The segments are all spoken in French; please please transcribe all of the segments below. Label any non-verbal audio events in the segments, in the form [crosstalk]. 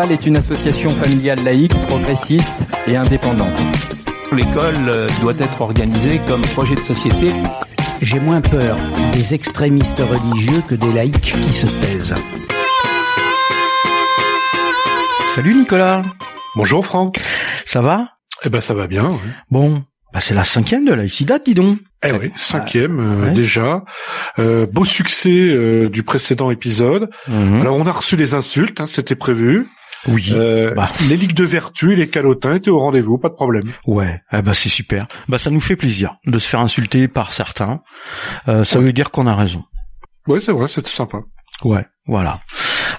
Équival est une association familiale laïque, progressiste et indépendante. L'école euh, doit être organisée comme projet de société. J'ai moins peur des extrémistes religieux que des laïcs qui se taisent. Salut Nicolas. Bonjour Franck. Ça va? Eh ben ça va bien. Bon, bah c'est la cinquième de laïcidad, dis donc. Eh oui, cinquième euh, déjà. Euh, beau succès euh, du précédent épisode. Mhm. Alors on a reçu des insultes, hein, c'était prévu. Oui. Euh, Bah. Les ligues de vertu et les calotins étaient au rendez-vous, pas de problème. Ouais, ah bah c'est super. Bah ça nous fait plaisir de se faire insulter par certains. Euh, ça veut dire qu'on a raison. Ouais, c'est vrai, c'était sympa. Ouais, voilà.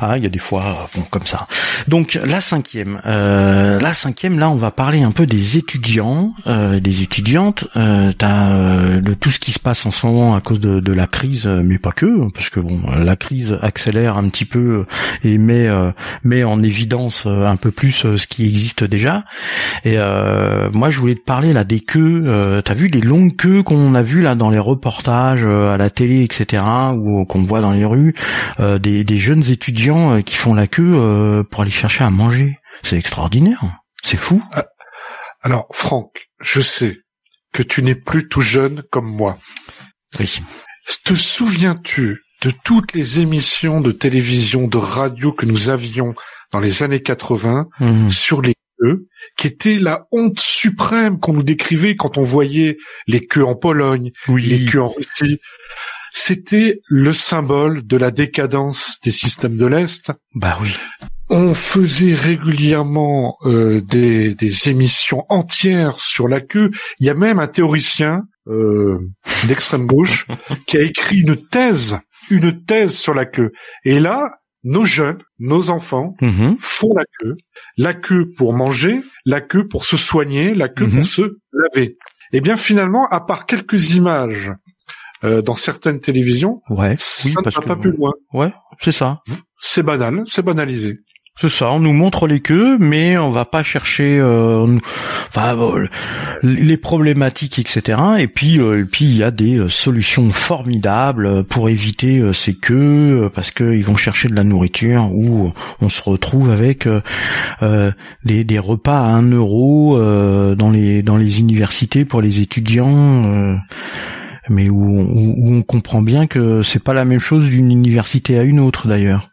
Ah, il y a des fois, euh, bon, comme ça. Donc la cinquième, euh, la cinquième, là, on va parler un peu des étudiants, euh, des étudiantes, euh, euh, de tout ce qui se passe en ce moment à cause de, de la crise, euh, mais pas que, parce que bon, la crise accélère un petit peu et met met en évidence un peu plus ce qui existe déjà. Et moi, je voulais te parler là des queues. T'as vu les longues queues qu'on a vues là dans les reportages à la télé, etc., ou qu'on voit dans les rues, des, des jeunes étudiants euh, qui font la queue euh, pour aller chercher à manger. C'est extraordinaire. C'est fou. Alors Franck, je sais que tu n'es plus tout jeune comme moi. Oui. Te souviens-tu de toutes les émissions de télévision, de radio que nous avions dans les années 80 Mhm. sur les queues, qui était la honte suprême qu'on nous décrivait quand on voyait les queues en Pologne, les Oui. queues en Russie? C'était le symbole de la décadence des systèmes de l'Est. Bah oui. On faisait régulièrement euh, des, des émissions entières sur la queue. Il y a même un théoricien euh, d'extrême gauche [laughs] qui a écrit une thèse, une thèse sur la queue. Et là, nos jeunes, nos enfants Mhm. font la queue. La queue pour manger, la queue pour se soigner, la queue Mhm. pour se laver. Et bien finalement, à part quelques images euh, dans certaines télévisions, Ouais. ça Oui, ne parce va que pas plus loin. ouais, c'est ça. C'est banal, c'est banalisé. C'est ça, on nous montre les queues, mais on va pas chercher, euh, nous- enfin, euh, les problématiques, etc. Et puis, euh, et puis il y a des euh, solutions formidables pour éviter euh, ces queues, euh, parce qu'ils vont chercher de la nourriture, où on se retrouve avec euh, euh, des, des repas à un euro euh, dans les dans les universités pour les étudiants. Mais où, où, où on comprend bien que c'est pas la même chose d'une université à une autre d'ailleurs.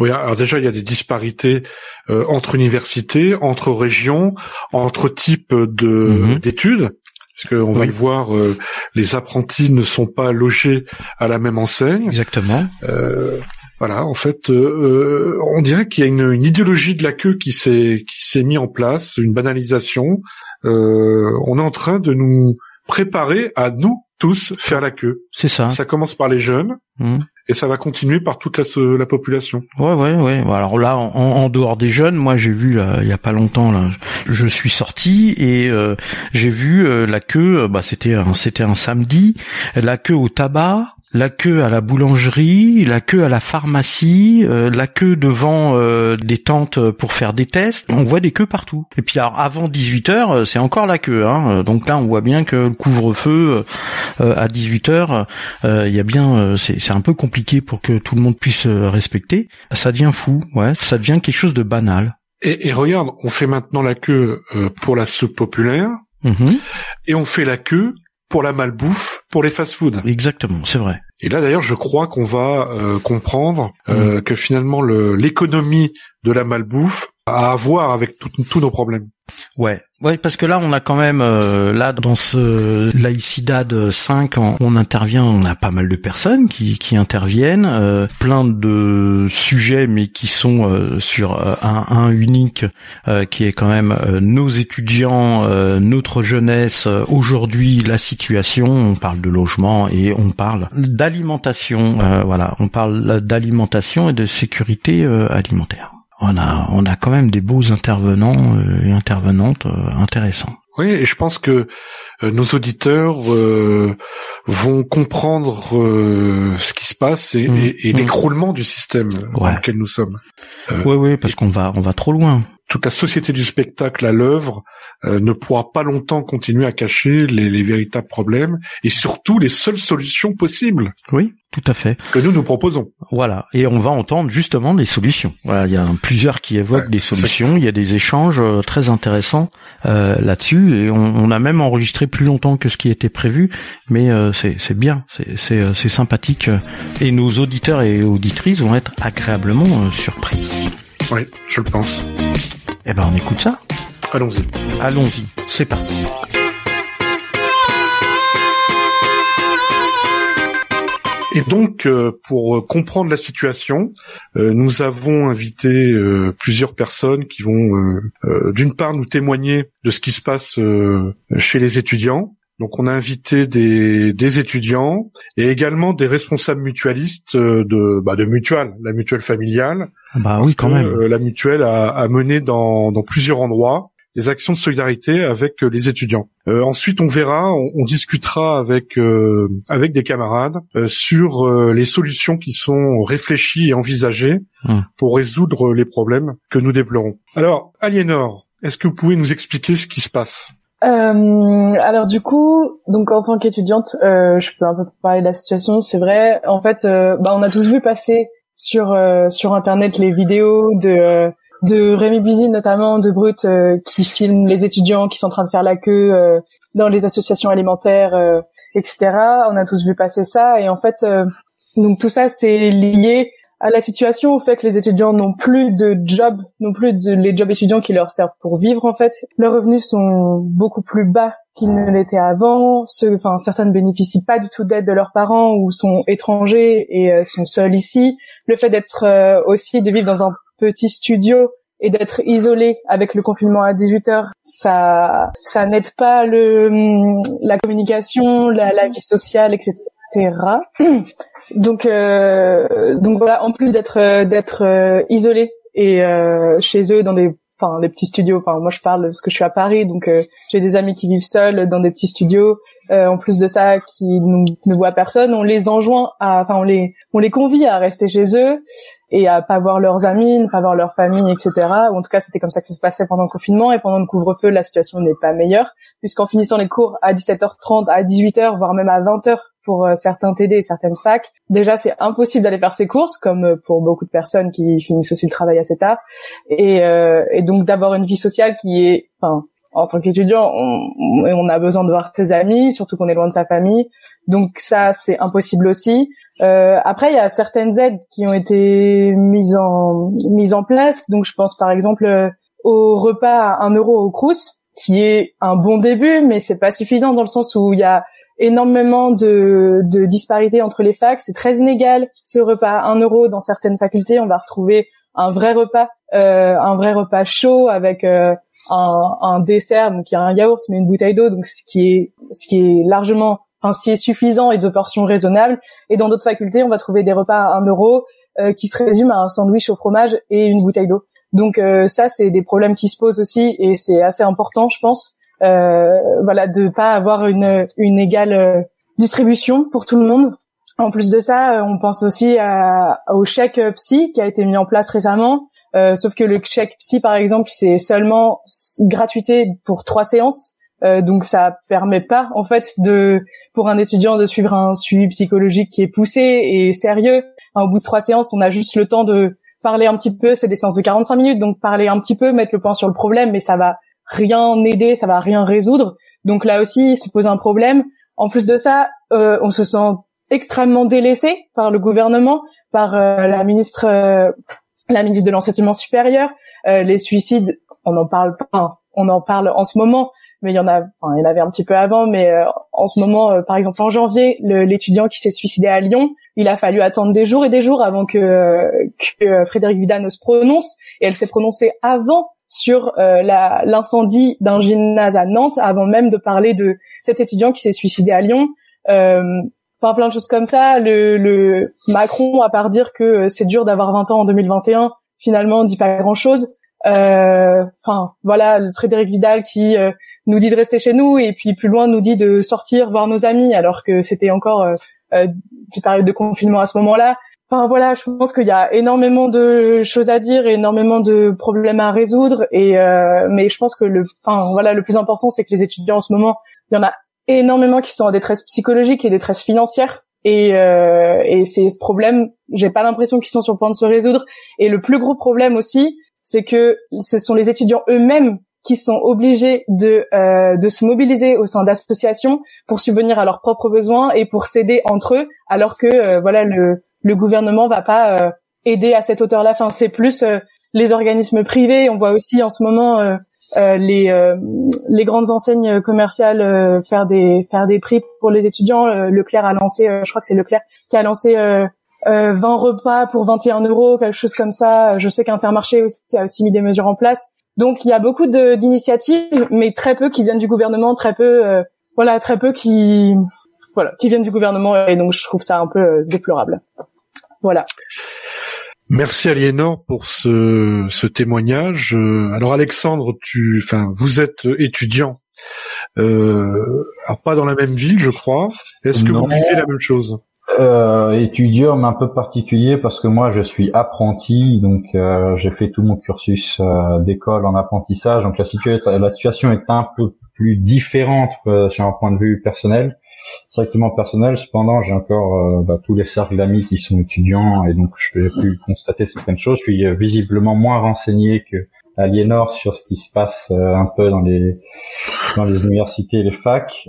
Oui, alors déjà il y a des disparités euh, entre universités, entre régions, entre types de Mhm. d'études. Parce qu'on va Oui. le voir, euh, les apprentis ne sont pas logés à la même enseigne. Exactement. Euh, voilà, en fait, euh, euh, on dirait qu'il y a une, une idéologie de la queue qui s'est qui s'est mis en place, une banalisation. Euh, on est en train de nous préparer à nous tous faire la queue. C'est ça. Ça commence par les jeunes Mhm. et ça va continuer par toute la, la population. Ouais, ouais, ouais. Alors là, en, en dehors des jeunes, moi j'ai vu là, il y a pas longtemps là, je suis sorti et euh, j'ai vu euh, la queue. euh, Bah c'était un, c'était un samedi, la queue au tabac. La queue à la boulangerie, la queue à la pharmacie, euh, la queue devant euh, des tentes pour faire des tests. On voit des queues partout. Et puis alors, avant 18 h c'est encore la queue. Hein. Donc là, on voit bien que le couvre-feu euh, à 18 h euh, il y a bien, euh, c'est un peu compliqué pour que tout le monde puisse euh, respecter. Ça devient fou, ouais. Ça devient quelque chose de banal. Et, et regarde, on fait maintenant la queue euh, pour la soupe populaire Mhm. et on fait la queue pour la malbouffe, pour les fast-foods. Exactement, c'est vrai. Et là d'ailleurs, je crois qu'on va euh, comprendre euh, que finalement le- l'économie de la malbouffe à voir avec tous nos problèmes. Ouais, ouais, parce que là, on a quand même euh, là dans ce laïcidad 5, on, on intervient, on a pas mal de personnes qui, qui interviennent, euh, plein de sujets, mais qui sont euh, sur euh, un, un unique, qui est quand même nos étudiants, notre jeunesse, aujourd'hui la situation. On parle de logement et on parle d'alimentation. voilà, on parle d'alimentation et de sécurité alimentaire. On a, on a quand même des beaux intervenants euh, et intervenantes euh, intéressants. Oui, et je pense que euh, nos auditeurs euh, vont comprendre euh, ce qui se passe et, Mmh, et- et mmh. l'écroulement du système dans Ouais. lequel nous sommes. Oui, oui, parce qu'on va, on va trop loin. Toute la société du spectacle à l'œuvre euh, ne pourra pas longtemps continuer à cacher les, les, véritables problèmes et surtout les seules solutions possibles. Oui, tout à fait. Que nous nous proposons. Voilà, et on va entendre justement des solutions. Voilà, il y a plusieurs qui évoquent des solutions. Il y a des échanges euh, très intéressants euh, là-dessus et on, on, a même enregistré plus longtemps que ce qui était prévu, mais euh, c'est bien, c'est sympathique et nos auditeurs et auditrices vont être agréablement surpris. Oui, je le pense. Eh ben, on écoute ça. Allons-y. Allons-y. C'est parti. Et donc, euh, pour comprendre la situation, euh, nous avons invité euh, plusieurs personnes qui vont, d'une part, nous témoigner de ce qui se passe chez les étudiants, donc on a invité des, des, étudiants et également des responsables mutualistes de, bah, de mutuelle, la mutuelle familiale. Bah oui, quand même. la mutuelle a, a mené dans, dans, plusieurs endroits des actions de solidarité avec les étudiants. Euh, ensuite, on verra, on, discutera avec euh, avec des camarades euh, sur les solutions qui sont réfléchies et envisagées hum. pour résoudre les problèmes que nous déplorons. Alors, Aliénor, est-ce que vous pouvez nous expliquer ce qui se passe? Euh, alors du coup, donc en tant qu'étudiante, euh, je peux un peu parler de la situation. C'est vrai, en fait, euh, bah, on a tous vu passer sur sur internet les vidéos de de Rémi Buzy notamment, de Brut, qui filment les étudiants qui sont en train de faire la queue dans les associations alimentaires, etc. On a tous vu passer ça et en fait, donc tout ça c'est lié à la situation, au fait que les étudiants n'ont plus de job, non plus de, les jobs étudiants qui leur servent pour vivre en fait. Leurs revenus sont beaucoup plus bas qu'ils ne l'étaient avant. Ceux, enfin, certains ne bénéficient pas du tout d'aide de leurs parents ou sont étrangers et euh, sont seuls ici. Le fait d'être euh, aussi de vivre dans un petit studio et d'être isolé avec le confinement à 18 heures, ça, ça n'aide pas le, la communication, la vie sociale, etc. [clears throat] Donc euh, donc voilà, en plus d'être euh, d'être euh, isolé et euh, chez eux dans des enfin des petits studios. Enfin moi je parle parce que je suis à Paris, donc j'ai des amis qui vivent seuls dans des petits studios. en plus de ça, qui ne voient personne, on les enjoint à, enfin on les on les convie à rester chez eux et à pas voir leurs amis, ne pas voir leur famille, etc. Ou en tout cas, c'était comme ça que ça se passait pendant le confinement et pendant le couvre-feu, la situation n'est pas meilleure puisqu'en finissant les cours à 17h30, à 18h, voire même à 20h pour euh, certains TD et certaines facs, déjà c'est impossible d'aller faire ses courses, comme euh, pour beaucoup de personnes qui finissent aussi le travail assez tard, et, euh, et donc d'avoir une vie sociale qui est, enfin, en tant qu'étudiant, on, on, a besoin de voir ses amis, surtout qu'on est loin de sa famille, donc ça c'est impossible aussi. Euh, après, il y a certaines aides qui ont été mises en mises en place. Donc, je pense par exemple au repas à 1 euro au Crous, qui est un bon début, mais c'est pas suffisant dans le sens où il y a énormément de, de disparités entre les facs. C'est très inégal. Ce repas à 1 euro dans certaines facultés, on va retrouver un vrai repas, euh, un vrai repas chaud avec euh, un, un, dessert, donc il y a un yaourt mais une bouteille d'eau, donc ce qui est ce qui est largement, enfin ce qui est suffisant et de portions raisonnables. Et dans d'autres facultés, on va trouver des repas à 1 euro euh, qui se résument à un sandwich au fromage et une bouteille d'eau. Donc euh, ça, c'est des problèmes qui se posent aussi et c'est assez important, je pense, voilà, de pas avoir une, une égale euh, distribution pour tout le monde. En plus de ça, euh, on pense aussi à, au chèque psy qui a été mis en place récemment. Euh, sauf que le chèque psy, par exemple, c'est seulement gratuité pour trois séances. Euh, donc ça permet pas, en fait, de pour un étudiant de suivre un suivi psychologique qui est poussé et sérieux. au bout de trois séances, on a juste le temps de parler un petit peu, c'est des séances de 45 minutes, donc parler un petit peu, mettre le point sur le problème, mais ça va rien aider, ça va rien résoudre. Donc là aussi, il se pose un problème. En plus de ça, euh, on se sent extrêmement délaissé par le gouvernement, par euh, la ministre, euh, la ministre de l'enseignement supérieur. les suicides, on en parle pas, on en parle en ce moment, mais il y en a, enfin, il y en avait un petit peu avant, mais en ce moment, par exemple en janvier, l'étudiant qui s'est suicidé à Lyon, il a fallu attendre des jours et des jours avant que, que Frédéric Vidal ne se prononce, et elle s'est prononcée avant sur euh, l'incendie d'un gymnase à Nantes, avant même de parler de cet étudiant qui s'est suicidé à Lyon. Euh, plein de choses comme ça. Le, le Macron, à part dire que c'est dur d'avoir 20 ans en 2021, finalement, dit pas grand-chose. Euh, enfin, voilà, Frédéric Vidal qui euh, nous dit de rester chez nous et puis plus loin nous dit de sortir voir nos amis alors que c'était encore euh, une période de confinement à ce moment-là enfin voilà, je pense qu'il y a énormément de choses à dire, énormément de problèmes à résoudre, et euh, mais je pense que le, enfin voilà, le plus important c'est que les étudiants en ce moment, il y en a énormément qui sont en détresse psychologique et détresse financière, et, euh, et ces problèmes, j'ai pas l'impression qu'ils sont sur le point de se résoudre. Et le plus gros problème aussi, c'est que ce sont les étudiants eux-mêmes qui sont obligés de euh, de se mobiliser au sein d'associations pour subvenir à leurs propres besoins et pour s'aider entre eux, alors que euh, voilà le le gouvernement va pas euh, aider à cette hauteur-là. Enfin, c'est plus euh, les organismes privés. On voit aussi en ce moment les les grandes enseignes commerciales faire des faire des prix pour les étudiants. Leclerc a lancé, je crois que c'est Leclerc qui a lancé 20 repas pour 21 euros, quelque chose comme ça. Je sais qu'Intermarché aussi a aussi mis des mesures en place. Donc il y a beaucoup d'initiatives, mais très peu qui viennent du gouvernement, très peu, euh, voilà, très peu qui, voilà, qui viennent du gouvernement, et donc je trouve ça un peu euh, déplorable. Voilà. Merci Aliénor pour ce, ce témoignage. Euh, alors Alexandre, tu, enfin, vous êtes étudiant, euh, alors pas dans la même ville, je crois. Est-ce que vous vivez la même chose? Euh, étudiant mais un peu particulier parce que moi je suis apprenti donc euh, j'ai fait tout mon cursus euh, d'école en apprentissage donc la, la situation est un peu plus différente euh, sur un point de vue personnel directement personnel cependant j'ai encore euh, bah, tous les cercles d'amis qui sont étudiants et donc je peux constater certaines choses. Je suis visiblement moins renseigné que Aliénor sur ce qui se passe un peu dans les dans les universités et les facs.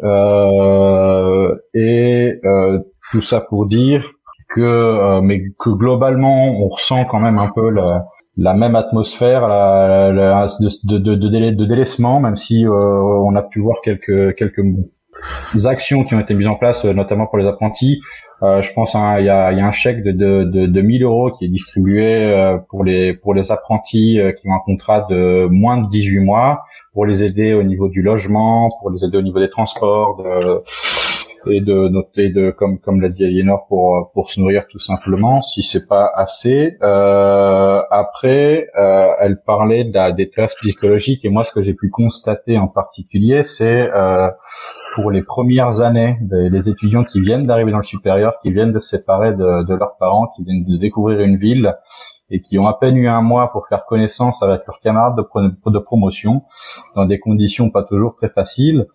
Et tout ça pour dire que, euh, mais que globalement, on ressent quand même un peu la, la même atmosphère la, la, de, de, de, délai, de délaissement, même si euh, on a pu voir quelques quelques actions qui ont été mises en place, euh, notamment pour les apprentis. Euh, je pense il y, a, y, a, un chèque de, de, de, de 1000 euros qui est distribué pour les pour les apprentis qui ont un contrat de moins de 18 mois, pour les aider au niveau du logement, pour les aider au niveau des transports, et de noter de comme comme l'a dit Aliénor pour pour se nourrir tout simplement si c'est pas assez euh, après euh, elle parlait de la détresse psychologique et moi ce que j'ai pu constater en particulier c'est euh, pour les premières années des étudiants qui viennent d'arriver dans le supérieur qui viennent de se séparer de, de leurs parents qui viennent de découvrir une ville et qui ont à peine eu un mois pour faire connaissance avec leurs camarades de, de promotion dans des conditions pas toujours très faciles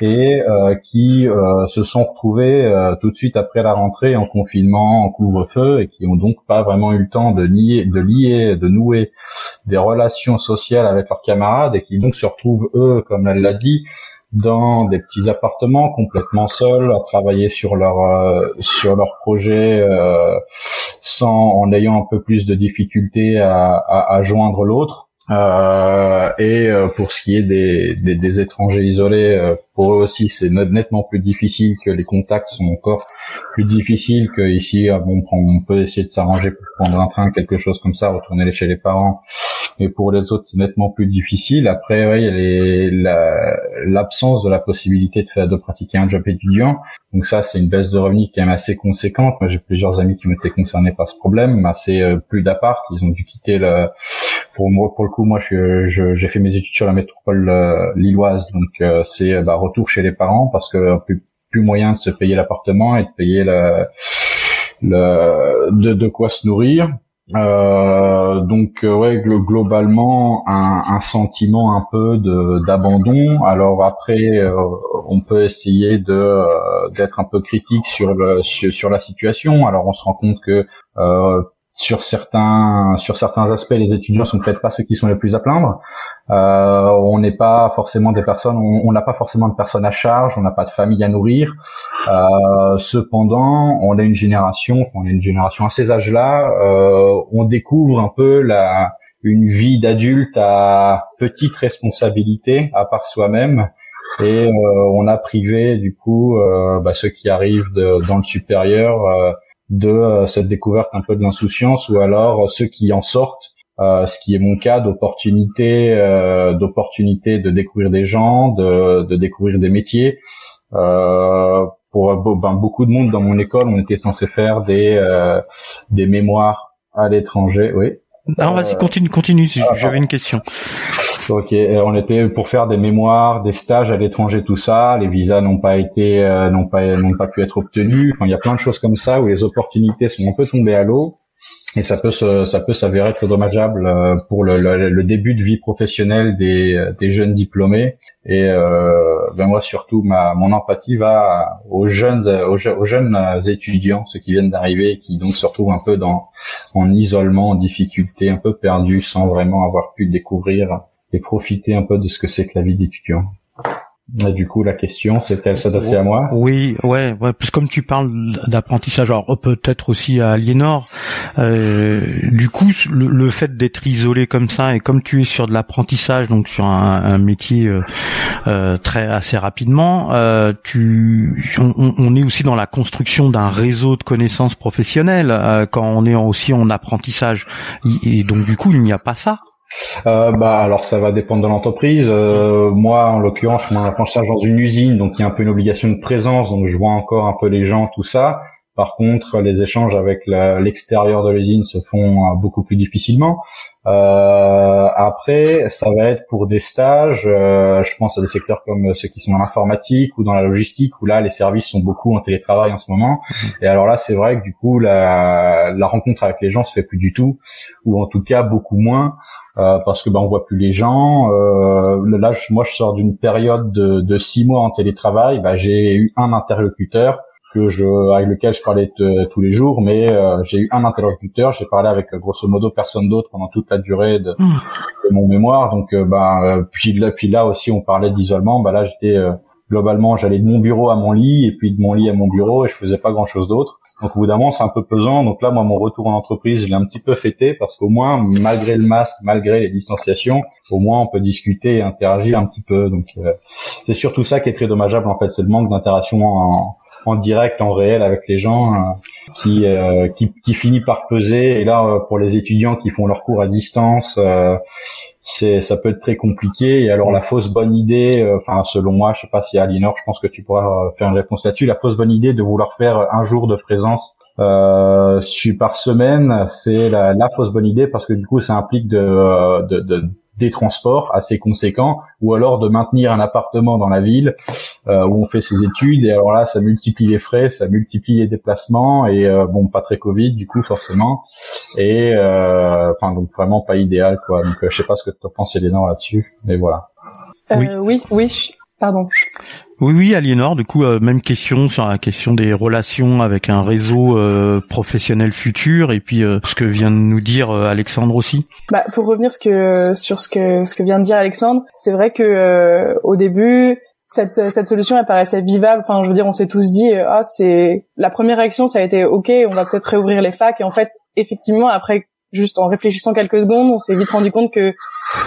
et euh, qui euh, se sont retrouvés euh, tout de suite après la rentrée en confinement, en couvre-feu et qui ont donc pas vraiment eu le temps de lier, de lier, de nouer des relations sociales avec leurs camarades et qui donc se retrouvent eux, comme elle l'a dit, dans des petits appartements complètement seuls à travailler sur leur euh, sur leur projet euh, sans en ayant un peu plus de difficultés à, à, à joindre l'autre euh, et euh, pour ce qui est des, des, des étrangers isolés, euh, pour eux aussi c'est nettement plus difficile que les contacts sont encore plus difficiles que ici. Bon, on peut essayer de s'arranger pour prendre un train, quelque chose comme ça, retourner chez les parents. Mais pour les autres, c'est nettement plus difficile. Après, ouais, l'absence de la possibilité de faire de pratiquer un job étudiant. Donc ça, c'est une baisse de revenus qui est assez conséquente. Moi, j'ai plusieurs amis qui été concernés par ce problème, mais c'est plus d'appart. Ils ont dû quitter le pour moi, pour le coup, moi, j'ai fait mes études sur la métropole euh, lilloise, donc euh, c'est bah, retour chez les parents parce que plus, plus moyen de se payer l'appartement et de payer le, le de, de quoi se nourrir. Euh, donc ouais globalement un, sentiment un peu d'abandon. Alors après on peut essayer de d'être un peu critique sur le sur, la situation. Alors on se rend compte que sur certains sur certains aspects, les étudiants sont peut-être pas ceux qui sont les plus à plaindre. Euh, on n'est pas forcément des personnes, on n'a pas forcément de personnes à charge, on n'a pas de famille à nourrir. Euh, cependant, on a une génération, enfin, on a une génération à ces âges-là, euh, on découvre un peu la une vie d'adulte à petite responsabilité à part soi-même et euh, on a privé du coup euh, bah, ceux qui arrivent de, dans le supérieur euh, de euh, cette découverte un peu de l'insouciance ou alors euh, ceux qui en sortent euh, ce qui est mon cas d'opportunité d'opportunité de découvrir des gens de, de découvrir des métiers. Pour ben, beaucoup de monde dans mon école on était censé faire des des mémoires à l'étranger oui. Non vas-y continue continue j'avais une question Ok, on était pour faire des mémoires, des stages à l'étranger, tout ça. Les visas n'ont pas été, euh, n'ont pas, n'ont pas pu être obtenus. Enfin, il y a plein de choses comme ça où les opportunités sont un peu tombées à l'eau et ça peut se, ça peut s'avérer très dommageable euh, pour le, le, début de vie professionnelle des, des jeunes diplômés et euh, ben moi surtout ma mon empathie va aux jeunes aux, jeunes étudiants ceux qui viennent d'arriver et qui donc se retrouvent un peu dans en isolement en difficulté un peu perdus sans vraiment avoir pu découvrir et profiter un peu de ce que c'est que la vie d'étudiant du coup, la question, c'est-elle s'adresser à moi Oui, ouais, ouais. Parce comme tu parles d'apprentissage, alors peut-être aussi à Aliénor. Euh, du coup, le, fait d'être isolé comme ça et comme tu es sur de l'apprentissage, donc sur un, métier euh, euh, très assez rapidement, euh, tu, on, on, est aussi dans la construction d'un réseau de connaissances professionnelles quand on est aussi en apprentissage. Et donc du coup, il n'y a pas ça euh, bah alors ça va dépendre de l'entreprise. Euh, moi en l'occurrence je suis dans une usine donc il y a un peu une obligation de présence donc je vois encore un peu les gens tout ça. Par contre les échanges avec l'extérieur de l'usine se font euh, beaucoup plus difficilement. Euh, après, ça va être pour des stages. Euh, je pense à des secteurs comme ceux qui sont dans l'informatique ou dans la logistique, où là, les services sont beaucoup en télétravail en ce moment. Et alors là, c'est vrai que du coup, la, la, rencontre avec les gens se fait plus du tout, ou en tout cas beaucoup moins, euh, parce que ben on voit plus les gens. Euh, là, moi, je sors d'une période de, de, six mois en télétravail. Ben, j'ai eu un interlocuteur que je avec lequel je parlais tous les jours, mais euh, j'ai eu un interlocuteur, j'ai parlé avec euh, grosso modo personne d'autre pendant toute la durée de, hmm. mon mémoire. Donc euh, bah puis là puis là aussi on parlait d'isolement, bah là j'étais globalement j'allais de mon bureau à mon lit et puis de mon lit à mon bureau et je faisais pas grand chose d'autre. Donc au bout d'un moment c'est un peu pesant. Donc là moi mon retour en entreprise je l'ai un petit peu fêté parce qu'au moins malgré le masque, malgré les distanciations, au moins on peut discuter et interagir un petit peu. Donc c'est surtout ça qui est très dommageable en fait, c'est le manque d'interaction en en direct, en réel avec les gens, euh, qui, euh, qui, qui finit par peser. Et là, euh, pour les étudiants qui font leurs cours à distance, c'est ça peut être très compliqué. Et alors la fausse bonne idée, enfin selon moi, je sais pas si Alinor, je pense que tu pourras faire une réponse là-dessus. La fausse bonne idée de vouloir faire un jour de présence euh, par semaine, c'est la, la, fausse bonne idée parce que du coup ça implique de, de, de des transports assez conséquents, ou alors de maintenir un appartement dans la ville euh, où on fait ses études. Et alors là, ça multiplie les frais, ça multiplie les déplacements et euh, bon, pas très Covid du coup forcément. Et euh, enfin donc vraiment pas idéal quoi. Donc je sais pas ce que tu penses Léna là-dessus, mais voilà. oui, oui, oui. Pardon. Oui, oui, Aliénor, du coup, euh, même question sur la question des relations avec un réseau euh, professionnel futur, et puis euh, ce que vient de nous dire Alexandre aussi. Bah, pour revenir ce que, sur ce que, ce que vient de dire Alexandre, c'est vrai que au début, cette, cette solution elle paraissait vivable. Enfin, je veux dire, on s'est tous dit, ah, c'est la première réaction, ça a été, ok, on va peut-être réouvrir les facs, et en fait, effectivement, après juste en réfléchissant quelques secondes, on s'est vite rendu compte que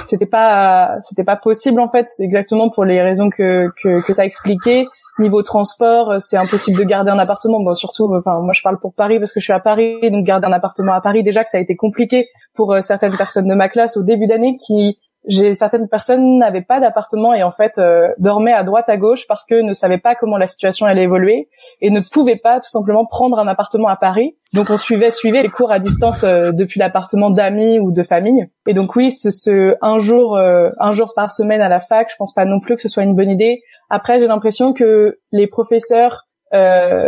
c'était pas c'était pas possible en fait. C'est exactement pour les raisons que que, que t'as expliqué. Niveau transport, c'est impossible de garder un appartement. Bon, surtout, enfin, moi je parle pour Paris parce que je suis à Paris, donc garder un appartement à Paris déjà que ça a été compliqué pour euh, certaines personnes de ma classe au début d'année qui j'ai certaines personnes n'avaient pas d'appartement et en fait euh, dormaient à droite à gauche parce que ne savaient pas comment la situation allait évoluer et ne pouvaient pas tout simplement prendre un appartement à Paris. Donc on suivait suivait les cours à distance euh, depuis l'appartement d'amis ou de famille. Et donc oui, c'est ce un jour euh, un jour par semaine à la fac, je pense pas non plus que ce soit une bonne idée. Après, j'ai l'impression que les professeurs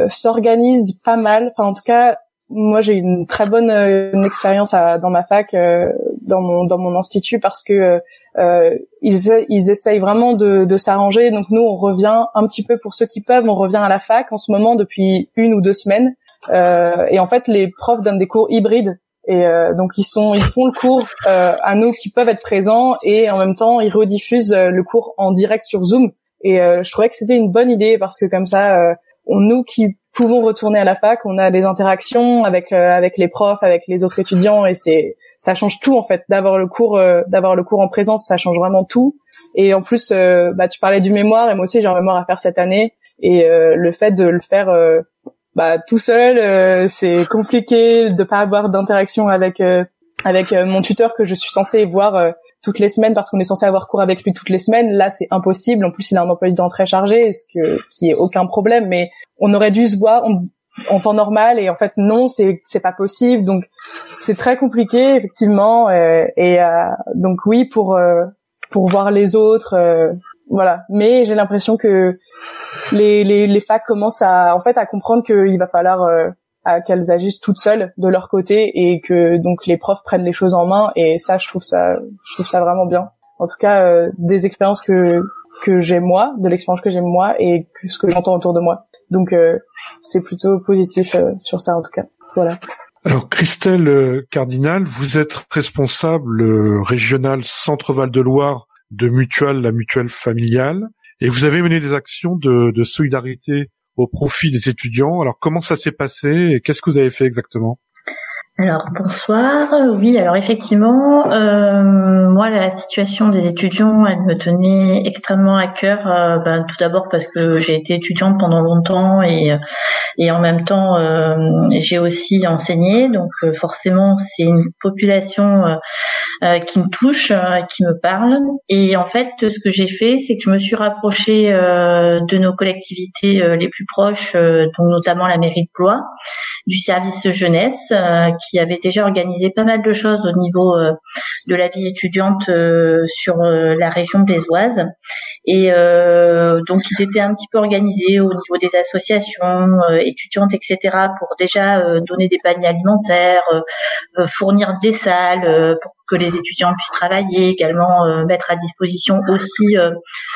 s'organisent pas mal. Enfin en tout cas, moi j'ai une très bonne une expérience dans ma fac dans mon dans mon institut parce que euh, ils ils essayent vraiment de, de s'arranger. Donc nous on revient un petit peu pour ceux qui peuvent, on revient à la fac en ce moment depuis une ou deux semaines. Euh, et en fait les profs donnent des cours hybrides et euh, donc ils sont ils font le cours euh, à nous qui peuvent être présents et en même temps ils rediffusent euh, le cours en direct sur Zoom. Et euh, je trouvais que c'était une bonne idée parce que comme ça on, nous qui pouvons retourner à la fac, on a des interactions avec avec les profs, avec les autres étudiants et c'est ça change tout en fait. D'avoir le cours euh, d'avoir le cours en présence ça change vraiment tout. Et en plus euh, bah tu parlais du mémoire et moi aussi j'ai un mémoire à faire cette année. Et euh, le fait de le faire bah tout seul c'est compliqué de pas avoir d'interaction avec avec mon tuteur que je suis censée voir toutes les semaines parce qu'on est censé avoir cours avec lui toutes les semaines. Là, c'est impossible. En plus, il a un emploi du temps très chargé, ce que qui est aucun problème. Mais on aurait dû se voir en temps normal et en fait non c'est c'est pas possible donc c'est très compliqué effectivement euh, et euh, donc oui pour euh, pour voir les autres, voilà. Mais j'ai l'impression que les, les, les facs commencent à en fait à comprendre qu'il va falloir qu'elles agissent toutes seules de leur côté et que donc les profs prennent les choses en main. Et ça je trouve ça je trouve ça vraiment bien. En tout cas euh, des expériences que que j'ai moi de l'expérience que j'ai moi et que ce que j'entends autour de moi. Donc euh, c'est plutôt positif euh, sur ça en tout cas. Voilà. Alors Christelle Cardinal, vous êtes responsable régional Centre-Val de Loire de Mutual, la mutuelle familiale, et vous avez mené des actions de, de solidarité au profit des étudiants. Alors comment ça s'est passé et qu'est-ce que vous avez fait exactement? Alors bonsoir. Oui, alors effectivement, euh, moi la situation des étudiants, elle me tenait extrêmement à cœur. Euh, ben, tout d'abord parce que j'ai été étudiante pendant longtemps et et en même temps euh, j'ai aussi enseigné, donc euh, forcément c'est une population euh, qui me touche, qui me parle. Et en fait, ce que j'ai fait, c'est que je me suis rapprochée de nos collectivités les plus proches, donc notamment la mairie de Blois du service jeunesse euh, qui avait déjà organisé pas mal de choses au niveau euh, de la vie étudiante euh, sur la région blésoise. Et donc ils étaient un petit peu organisés au niveau des associations étudiantes, etc., pour déjà donner des paniers alimentaires, fournir des salles pour que les étudiants puissent travailler, également mettre à disposition aussi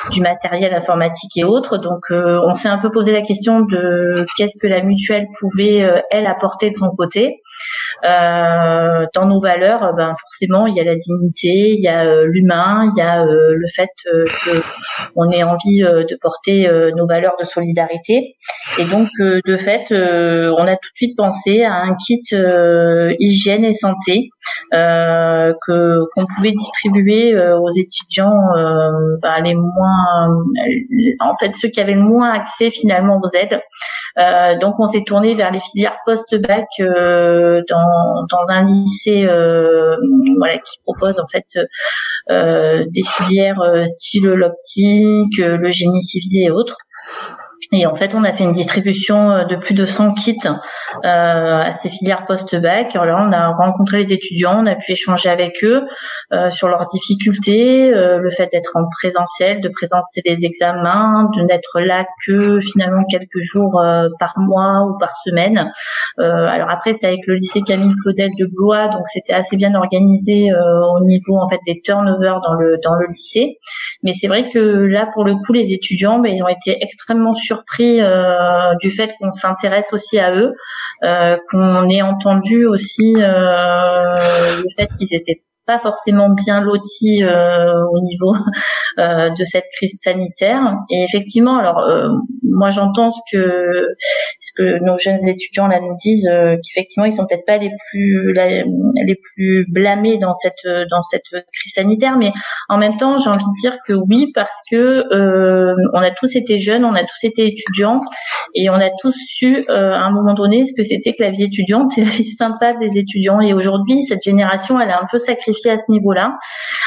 du matériel informatique et autres. Donc on s'est un peu posé la question de qu'est-ce que la mutuelle pouvait elle apporter de son côté. Euh, dans nos valeurs, ben forcément, il y a la dignité, il y a euh, l'humain, il y a euh, le fait que on ait envie de porter nos valeurs de solidarité. Et donc, de fait, on a tout de suite pensé à un kit hygiène et santé que qu'on pouvait distribuer aux étudiants, ben, les moins, en fait, ceux qui avaient le moins accès finalement aux aides. donc, on s'est tourné vers les filières post-bac euh, dans, un lycée euh, voilà qui propose en fait euh, des filières style l'optique, le génie civil et autres. Et en fait, on a fait une distribution euh, de plus de 100 kits euh, à ces filières post-bac. Alors là, on a rencontré les étudiants, on a pu échanger avec eux euh, sur leurs difficultés, euh, le fait d'être en présentiel, de présenter des examens, de n'être là que finalement quelques jours euh, par mois ou par semaine. alors après, c'était avec le lycée Camille Claudel de Blois, donc c'était assez bien organisé au niveau en fait des turnovers dans le dans le lycée. Mais c'est vrai que là, pour le coup, les étudiants, ben, ils ont été extrêmement surpris euh, du fait qu'on s'intéresse aussi à eux, euh, qu'on ait entendu aussi euh, le fait qu'ils étaient pas forcément bien lotis euh, au niveau [laughs] euh, de cette crise sanitaire. Et effectivement, alors euh, moi j'entends ce que ce que nos jeunes étudiants là nous disent qu'effectivement ils sont peut-être pas les plus les plus blâmés dans cette dans cette crise sanitaire, mais en même temps j'ai envie de dire que oui parce que on a tous été jeunes, on a tous été étudiants et on a tous su à un moment donné ce que c'était que la vie étudiante et la vie sympa des étudiants. Et aujourd'hui cette génération elle est un peu sacrifiée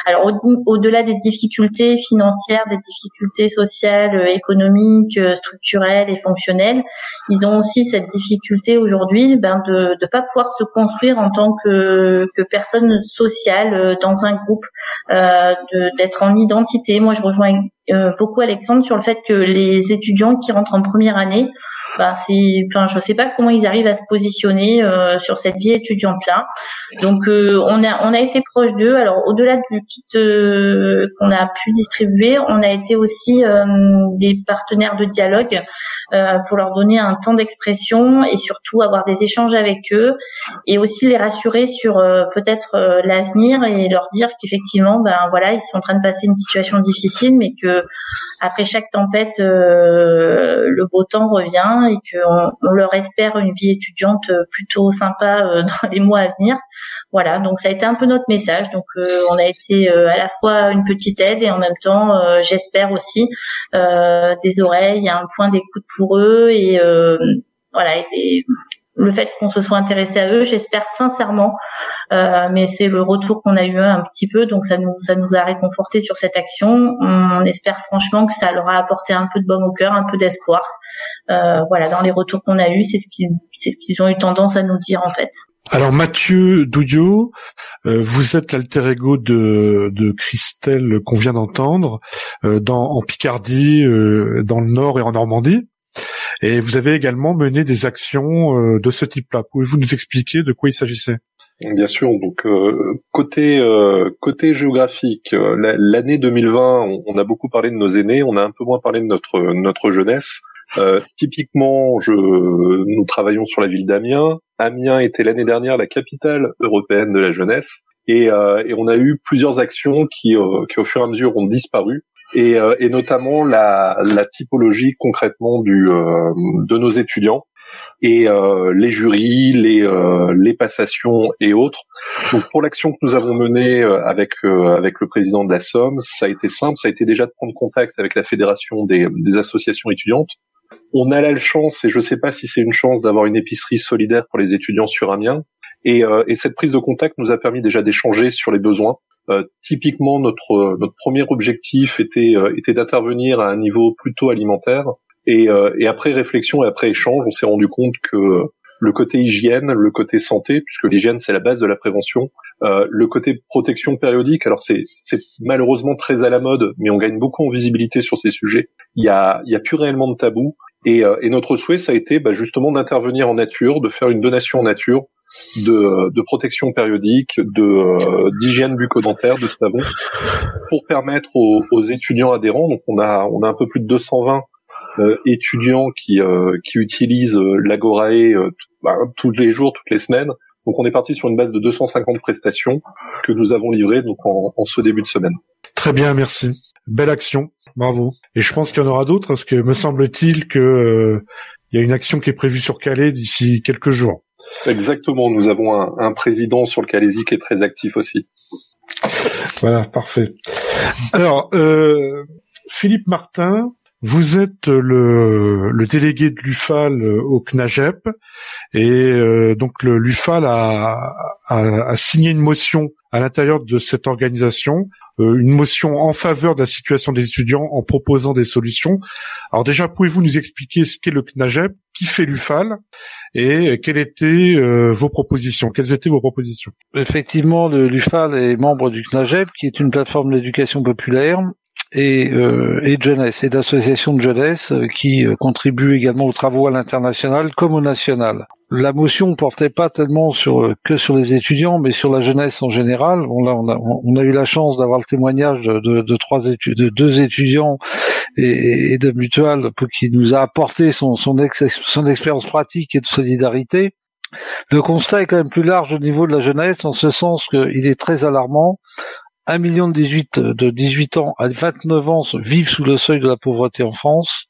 Alors au-delà des difficultés financières, des difficultés sociales, euh, économiques, euh, structurelles et fonctionnelles, ils ont aussi cette difficulté aujourd'hui ben, de ne pas pouvoir se construire en tant que, que personne sociale euh, dans un groupe, d'être en identité. Moi, je rejoins beaucoup Alexandre sur le fait que les étudiants qui rentrent en première année bah c'est, enfin, je sais pas comment ils arrivent à se positionner euh, sur cette vie étudiante là. Donc, euh, on a, on a été proche d'eux. Alors, au-delà du kit euh, qu'on a pu distribuer, on a été aussi des partenaires de dialogue pour leur donner un temps d'expression et surtout avoir des échanges avec eux et aussi les rassurer sur peut-être l'avenir et leur dire qu'effectivement, ben voilà, ils sont en train de passer une situation difficile, mais que après chaque tempête, le beau temps revient et qu'on on leur espère une vie étudiante euh, plutôt sympa euh, [laughs] dans les mois à venir. Voilà, donc ça a été un peu notre message. Donc euh, on a été à la fois une petite aide et en même temps, j'espère aussi des oreilles, un point d'écoute pour eux et voilà, et des, le fait qu'on se soit intéressé à eux, j'espère sincèrement, euh, mais c'est le retour qu'on a eu un petit peu, donc ça nous ça nous a réconforté sur cette action. On espère franchement que ça leur a apporté un peu de baume au cœur, un peu d'espoir. Euh, voilà, dans les retours qu'on a eu, c'est ce qu'ils ce qu'ils ont eu tendance à nous dire en fait. Alors Mathieu Douillot, euh, vous êtes l'alter ego de, de Christelle qu'on vient d'entendre dans en Picardie, dans le Nord et en Normandie. Et vous avez également mené des actions euh, de ce type-là. Pouvez-vous nous expliquer de quoi il s'agissait? Bien sûr. Donc euh, côté euh, côté géographique, la- l'année 2020, on, a beaucoup parlé de nos aînés, on a un peu moins parlé de notre notre jeunesse. Typiquement, nous travaillons sur la ville d'Amiens. Amiens était l'année dernière la capitale européenne de la jeunesse, et, euh, et on a eu plusieurs actions qui, euh, qui au fur et à mesure ont disparu. Et, euh, et notamment la, la typologie concrètement du, de nos étudiants et euh, les jurys, les, euh, les passations et autres. Donc pour l'action que nous avons menée avec euh, avec le président de la Somme, ça a été simple, ça a été déjà de prendre contact avec la fédération des, des associations étudiantes. On a la chance, et je ne sais pas si c'est une chance, d'avoir une épicerie solidaire pour les étudiants sur Amiens. Et, euh, et cette prise de contact nous a permis déjà d'échanger sur les besoins. Euh, typiquement, notre notre premier objectif était euh, était d'intervenir à un niveau plutôt alimentaire. Et, euh, et après réflexion et après échange, on s'est rendu compte que le côté hygiène, le côté santé, puisque l'hygiène c'est la base de la prévention, euh, le côté protection périodique. Alors c'est c'est malheureusement très à la mode, mais on gagne beaucoup en visibilité sur ces sujets. Il y a il y a plus réellement de tabou. Et, euh, et notre souhait, ça a été bah, justement d'intervenir en nature, de faire une donation en nature de, protection périodique, de euh, d'hygiène bucco-dentaire, de savon, pour permettre aux, étudiants adhérents. Donc on a on a un peu plus de 220 euh, étudiants qui euh, qui utilisent euh, l'Agorae bah, tous les jours, toutes les semaines. Donc on est parti sur une base de 250 prestations que nous avons livrées donc en, ce début de semaine. Très bien, merci. Belle action, bravo. Et je pense qu'il y en aura d'autres, parce que me semble-t-il que il y a une action qui est prévue sur Calais d'ici quelques jours. Exactement, nous avons un, président sur le Calaisie qui est très actif aussi. Voilà, parfait. Alors, euh, Philippe Martin, vous êtes le, le délégué de l'UFAL au CNAGEP et euh, donc le l'UFAL a, a, a signé une motion à l'intérieur de cette organisation, euh, une motion en faveur de la situation des étudiants en proposant des solutions. Alors déjà, pouvez-vous nous expliquer ce qu'est le CNAGEP, qui fait l'UFAL et quelles étaient euh, vos propositions? Quelles étaient vos propositions? Effectivement, le- l'UFAL est membre du CNAGEP, qui est une plateforme d'éducation populaire et, euh, et jeunesse, et d'associations de jeunesse euh, qui euh, contribuent également aux travaux à l'international comme au national. La motion portait pas tellement sur euh, que sur les étudiants, mais sur la jeunesse en général. Bon, là, on a, on a eu la chance d'avoir le témoignage de, de, de trois de deux étudiants et, et de Mutual qui nous a apporté son son expérience pratique et de solidarité. Le constat est quand même plus large au niveau de la jeunesse, en ce sens qu'il est très alarmant. Un million de 18, de 18 ans à 29 ans vivent sous le seuil de la pauvreté en France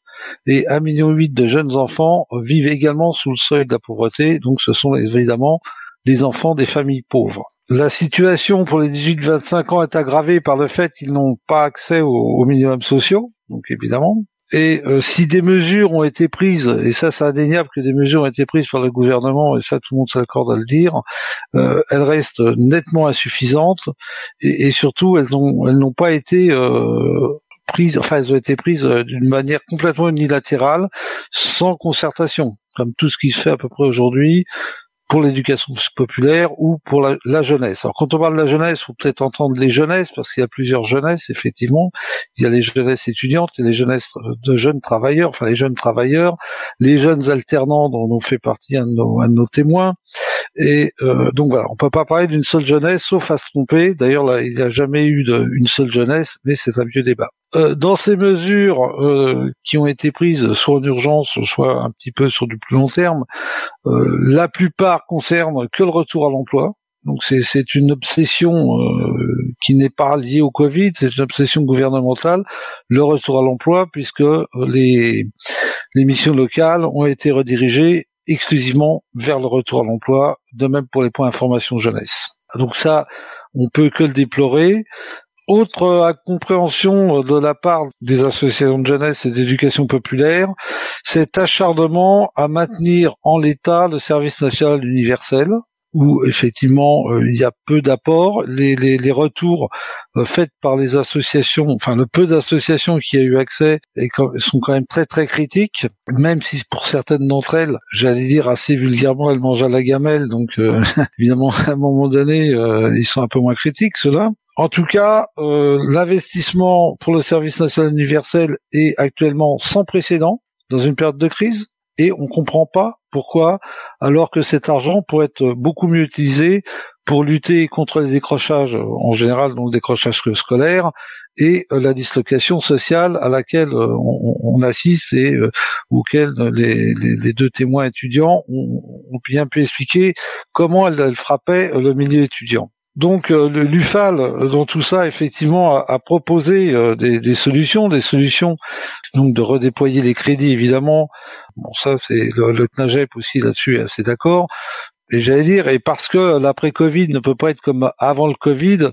et un million huit de jeunes enfants vivent également sous le seuil de la pauvreté. Donc ce sont évidemment les enfants des familles pauvres. La situation pour les 18-25 ans est aggravée par le fait qu'ils n'ont pas accès aux, aux minimums sociaux, donc évidemment. Et euh, si des mesures ont été prises, et ça c'est indéniable que des mesures ont été prises par le gouvernement, et ça tout le monde s'accorde à le dire, euh, elles restent nettement insuffisantes, et, surtout elles n'ont pas été euh, prises, enfin elles ont été prises d'une manière complètement unilatérale, sans concertation, comme tout ce qui se fait à peu près aujourd'hui pour l'éducation populaire ou pour la, jeunesse. Alors quand on parle de la jeunesse, il faut peut-être entendre les jeunesses, parce qu'il y a plusieurs jeunesses, effectivement. Il y a les jeunesses étudiantes et les jeunesses de jeunes travailleurs, enfin les jeunes travailleurs, les jeunes alternants dont on fait partie un de nos témoins. Et euh, donc voilà, on peut pas parler d'une seule jeunesse, sauf à se tromper. D'ailleurs, il n'y a jamais eu de, une seule jeunesse, mais c'est un vieux débat. Euh, dans ces mesures euh, qui ont été prises, soit en urgence, soit un petit peu sur du plus long terme, euh, la plupart concernent que le retour à l'emploi. Donc c'est, c'est une obsession euh, qui n'est pas liée au Covid, c'est une obsession gouvernementale, le retour à l'emploi, puisque les, les missions locales ont été redirigées exclusivement vers le retour à l'emploi, de même pour les points information jeunesse. Donc ça, on peut que le déplorer. Autre incompréhension de la part des associations de jeunesse et d'éducation populaire, cet acharnement à maintenir en l'état le service national universel, où effectivement euh, il y a peu d'apports. Les, les, les, retours euh, faits par les associations, enfin le peu d'associations qui a eu accès, sont quand même très très critiques, même si pour certaines d'entre elles, j'allais dire assez vulgairement, elles mangent à la gamelle, donc euh, [laughs] évidemment à un moment donné, ils sont un peu moins critiques ceux-là. En tout cas, l'investissement pour le service national universel est actuellement sans précédent dans une période de crise et on comprend pas pourquoi, alors que cet argent pourrait être beaucoup mieux utilisé pour lutter contre les décrochages en général, donc le décrochage scolaire et euh, la dislocation sociale à laquelle euh, on, assiste et euh, auquel les, deux témoins étudiants ont, bien pu expliquer comment elle, elle frappait le milieu étudiant. Donc euh, l'UFAL, dans tout ça, effectivement, a, proposé euh, des, solutions, des solutions donc de redéployer les crédits, évidemment. Bon, ça, c'est le, le CNAGEP aussi là-dessus est assez d'accord. Et j'allais dire, et parce que l'après-Covid ne peut pas être comme avant le Covid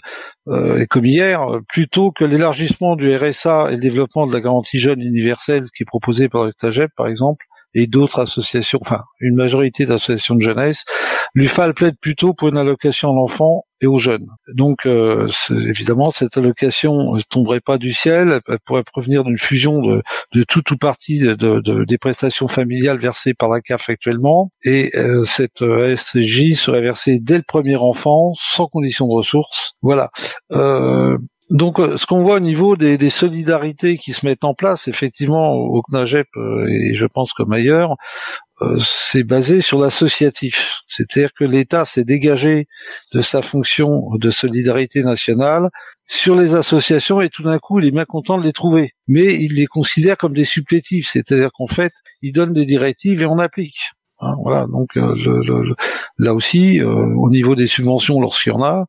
euh, et comme hier, plutôt que l'élargissement du RSA et le développement de la garantie jeune universelle qui est proposé par le CNAGEP, par exemple, et d'autres associations, enfin une majorité d'associations de jeunesse, l'UFAL plaide plutôt pour une allocation à l'enfant et aux jeunes. Donc euh, évidemment, cette allocation ne tomberait pas du ciel, elle pourrait provenir d'une fusion de, de tout ou partie de, des prestations familiales versées par la CAF actuellement, et euh, cette ASJ serait versée dès le premier enfant, sans condition de ressources. Voilà. Euh, donc, euh, ce qu'on voit au niveau des, solidarités qui se mettent en place, effectivement, au CNAGEP euh, et je pense comme ailleurs, euh, c'est basé sur l'associatif. C'est-à-dire que l'État s'est dégagé de sa fonction de solidarité nationale sur les associations et tout d'un coup, il est bien content de les trouver. Mais il les considère comme des supplétifs. C'est-à-dire qu'en fait, il donne des directives et on applique. Hein, voilà, donc euh, là aussi, euh, au niveau des subventions, lorsqu'il y en a,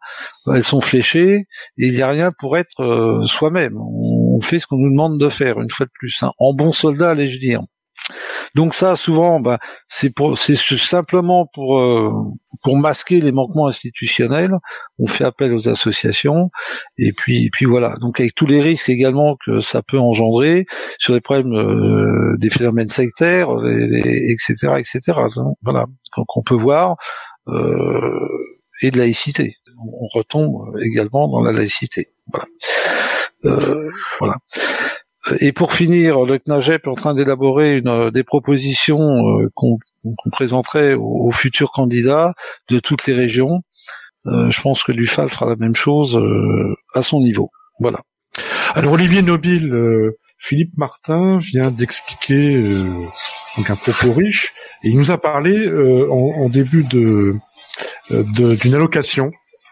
elles sont fléchées et il n'y a rien pour être euh, soi-même. On, fait ce qu'on nous demande de faire, une fois de plus, hein, en bon soldat, allais-je dire. Donc ça, souvent, bah, c'est pour, c'est simplement pour euh, pour masquer les manquements institutionnels. On fait appel aux associations, et puis puis voilà. Donc avec tous les risques également que ça peut engendrer sur les problèmes euh, des phénomènes sectaires, etc., etc. Voilà. Donc on peut voir euh, et de laïcité. On retombe également dans la laïcité. Voilà. Euh, voilà. Et pour finir, le CNAGEP est en train d'élaborer euh, des propositions euh, qu'on présenterait aux, futurs candidats de toutes les régions. Euh, je pense que l'UFAL fera la même chose à son niveau. Voilà. Alors Olivier Nobile, Philippe Martin vient d'expliquer donc un propos riche et il nous a parlé en, début de d'une allocation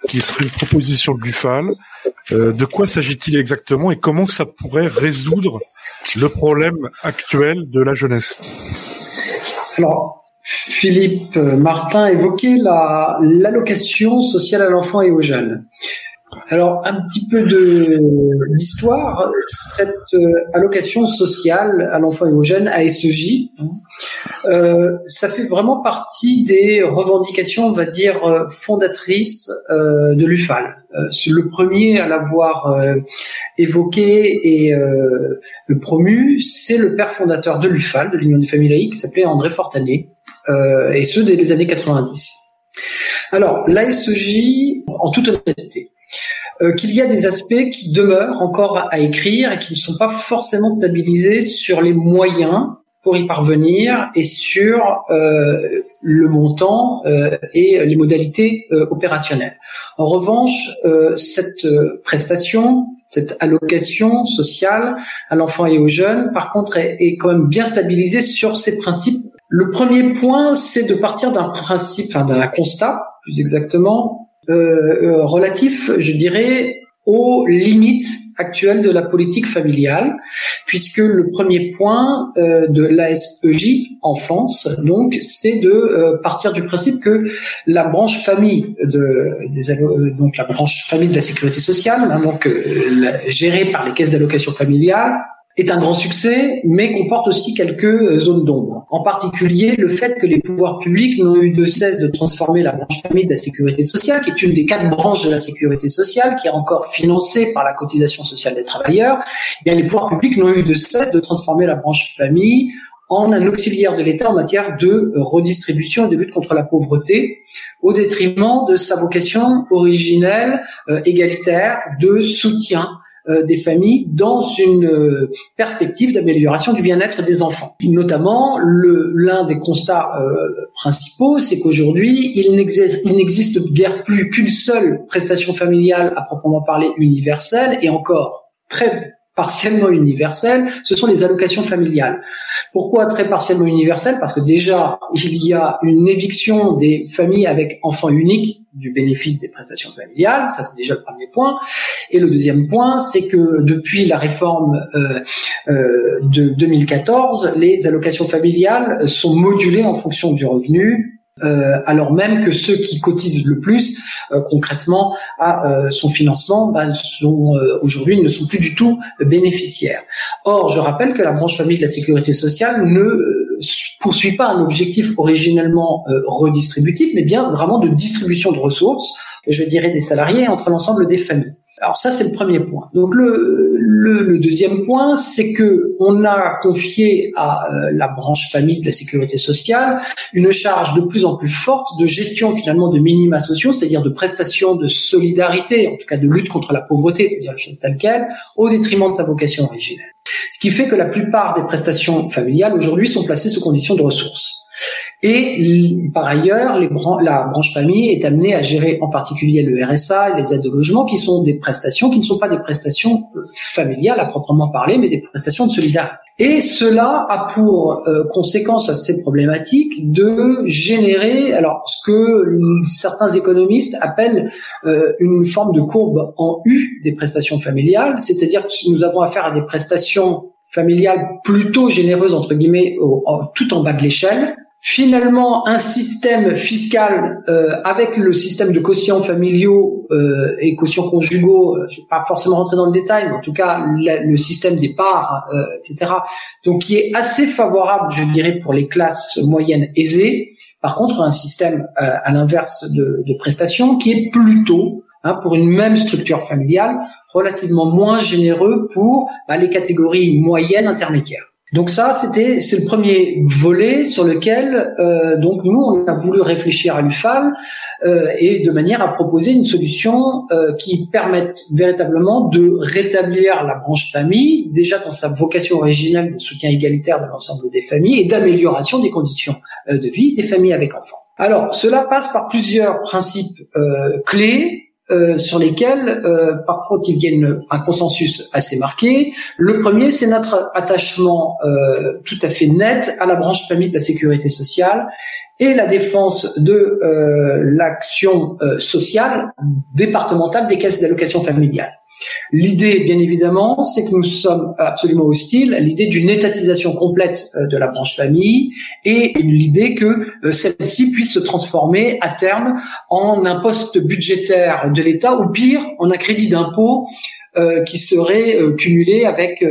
qui serait une proposition l'UFAL euh, de quoi s'agit-il exactement et comment ça pourrait résoudre le problème actuel de la jeunesse? Alors, Philippe Martin évoquait l'allocation sociale à l'enfant et aux jeunes. Alors, un petit peu de d'histoire. Cette euh, allocation sociale à l'enfant et aux jeunes, ASEJ, ça fait vraiment partie des revendications, on va dire, euh, fondatrices euh, de l'UFAL. le premier à l'avoir évoqué et promu, c'est le père fondateur de l'UFAL, de l'Union des familles laïques, qui s'appelait André Fortanet, et ce dès les années 90. Alors, l'ASEJ, en toute honnêteté, euh, qu'il y a des aspects qui demeurent encore à écrire et qui ne sont pas forcément stabilisés sur les moyens pour y parvenir et sur euh, le montant euh, et les modalités opérationnelles. En revanche, cette prestation, cette allocation sociale à l'enfant et aux jeunes, par contre, est, est, quand même bien stabilisée sur ces principes. Le premier point, c'est de partir d'un principe, enfin d'un constat, plus exactement, euh, euh, relatif, je dirais, aux limites actuelles de la politique familiale, puisque le premier point euh, de l'ASEJ enfance, donc, c'est de euh, partir du principe que la branche famille de la sécurité sociale, hein, donc gérée par les caisses d'allocation familiale, est un grand succès, mais comporte aussi quelques euh, zones d'ombre. En particulier, le fait que les pouvoirs publics n'ont eu de cesse de transformer la branche famille de la sécurité sociale, qui est une des quatre branches de la sécurité sociale, qui est encore financée par la cotisation sociale des travailleurs, eh bien les pouvoirs publics n'ont eu de cesse de transformer la branche famille en un auxiliaire de l'État en matière de redistribution et de lutte contre la pauvreté, au détriment de sa vocation originelle, euh, égalitaire, de soutien euh, des familles dans une euh, perspective d'amélioration du bien-être des enfants. Notamment, l'un des constats principaux, c'est qu'aujourd'hui, il n'existe guère plus qu'une seule prestation familiale à proprement parler universelle, et encore très partiellement universelle, ce sont les allocations familiales. Pourquoi très partiellement universelles Parce que déjà, il y a une éviction des familles avec enfants uniques du bénéfice des prestations familiales, ça c'est déjà le premier point. Et le deuxième point, c'est que depuis la réforme euh, euh, de 2014, les allocations familiales sont modulées en fonction du revenu euh, alors même que ceux qui cotisent le plus euh, concrètement à euh, son financement ben, sont aujourd'hui ne sont plus du tout bénéficiaires. Or, je rappelle que la branche famille de la sécurité sociale ne poursuit pas un objectif originellement redistributif, mais bien vraiment de distribution de ressources, je dirais des salariés entre l'ensemble des familles. Alors ça, c'est le premier point. Donc le, deuxième point, c'est que on a confié à euh, la branche famille de la sécurité sociale une charge de plus en plus forte de gestion finalement de minima sociaux, c'est-à-dire de prestations de solidarité, en tout cas de lutte contre la pauvreté, c'est-à-dire le chose tel quel, au détriment de sa vocation originelle. Ce qui fait que la plupart des prestations familiales aujourd'hui sont placées sous condition de ressources. Et par ailleurs, la branche famille est amenée à gérer en particulier le RSA et les aides de logement, qui sont des prestations qui ne sont pas des prestations euh, familiales à proprement parler, mais des prestations de solidarité. Et cela a pour euh, conséquence assez problématique de générer, alors ce que certains économistes appellent euh, une forme de courbe en U des prestations familiales, c'est-à-dire que nous avons affaire à des prestations familiales plutôt généreuses entre guillemets tout en bas de l'échelle finalement un système fiscal euh, avec le système de quotients familiaux euh, et quotients conjugaux, euh, je ne vais pas forcément rentrer dans le détail, mais en tout cas le système des parts, euh, etc. Donc qui est assez favorable, je dirais, pour les classes moyennes aisées. Par contre, un système euh, à l'inverse de, de prestations qui est plutôt Hein, pour une même structure familiale, relativement moins généreux pour bah, les catégories moyennes intermédiaires. Donc ça, c'était c'est le premier volet sur lequel euh, donc nous on a voulu réfléchir à l'UFAL euh, et de manière à proposer une solution euh, qui permette véritablement de rétablir la branche famille déjà dans sa vocation originelle de soutien égalitaire de l'ensemble des familles et d'amélioration des conditions de vie des familles avec enfants. Alors cela passe par plusieurs principes clés euh, sur lesquels, euh, par contre, il y a un consensus assez marqué. Le premier, c'est notre attachement euh, tout à fait net à la branche famille de la sécurité sociale et la défense de l'action sociale départementale des caisses d'allocation familiale. L'idée, bien évidemment, c'est que nous sommes absolument hostiles à l'idée d'une étatisation complète euh, de la branche famille et l'idée que euh, celle-ci puisse se transformer à terme en un poste budgétaire de l'État ou pire, en un crédit d'impôt euh, qui serait cumulé avec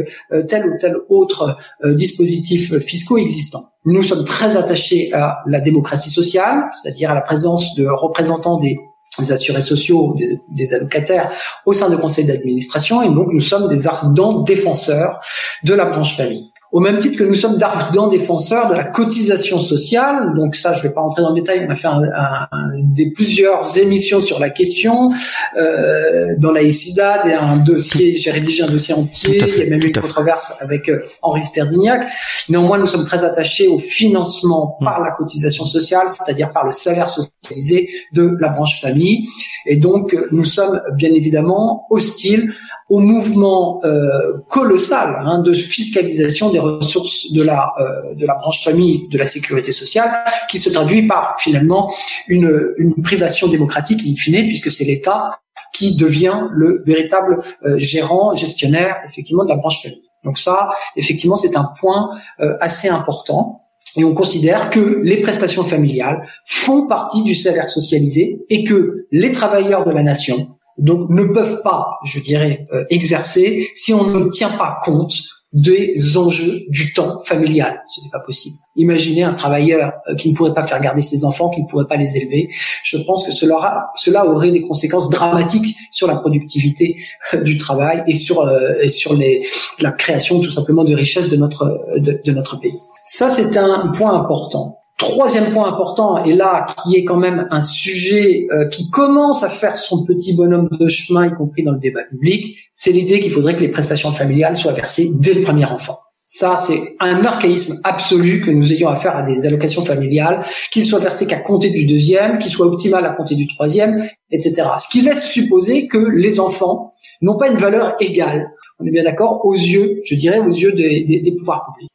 tel ou tel autre dispositif fiscaux existant. Nous sommes très attachés à la démocratie sociale, c'est-à-dire à la présence de représentants des des assurés sociaux, des, des allocataires au sein du conseil d'administration, et donc nous sommes des ardents défenseurs de la branche famille au même titre que nous sommes d'ardents défenseurs de la cotisation sociale. Donc ça, je ne vais pas rentrer dans le détail. On a fait un, des plusieurs émissions sur la question euh, dans la ESIDA, un dossier. J'ai rédigé un dossier entier. Il y a même eu une controverse avec euh, Henri Sterdignac. Néanmoins, nous sommes très attachés au financement mmh. par la cotisation sociale, c'est-à-dire par le salaire socialisé de la branche famille. Et donc, nous sommes bien évidemment hostiles au mouvement euh, colossal hein, de fiscalisation des ressources de la euh, de la branche famille de la sécurité sociale, qui se traduit par finalement une, une privation démocratique in fine, puisque c'est l'État qui devient le véritable euh, gérant, gestionnaire effectivement de la branche famille. Donc ça, effectivement, c'est un point euh, assez important. Et on considère que les prestations familiales font partie du salaire socialisé et que les travailleurs de la nation, donc ne peuvent pas, je dirais, euh, exercer si on ne tient pas compte des enjeux du temps familial. Ce n'est pas possible. Imaginez un travailleur euh, qui ne pourrait pas faire garder ses enfants, qui ne pourrait pas les élever. Je pense que cela, aurait des conséquences dramatiques sur la productivité euh, du travail et sur, la création tout simplement de richesses de notre, de notre pays. Ça, c'est un point important. Troisième point important, et là qui est quand même un sujet euh, qui commence à faire son petit bonhomme de chemin, y compris dans le débat public, c'est l'idée qu'il faudrait que les prestations familiales soient versées dès le premier enfant. Ça, c'est un archaïsme absolu que nous ayons affaire à des allocations familiales, qu'ils soient versées qu'à compter du deuxième, qu'ils soient optimales à compter du troisième, etc. Ce qui laisse supposer que les enfants n'ont pas une valeur égale. On est bien d'accord aux yeux, je dirais, aux yeux des, pouvoirs publics.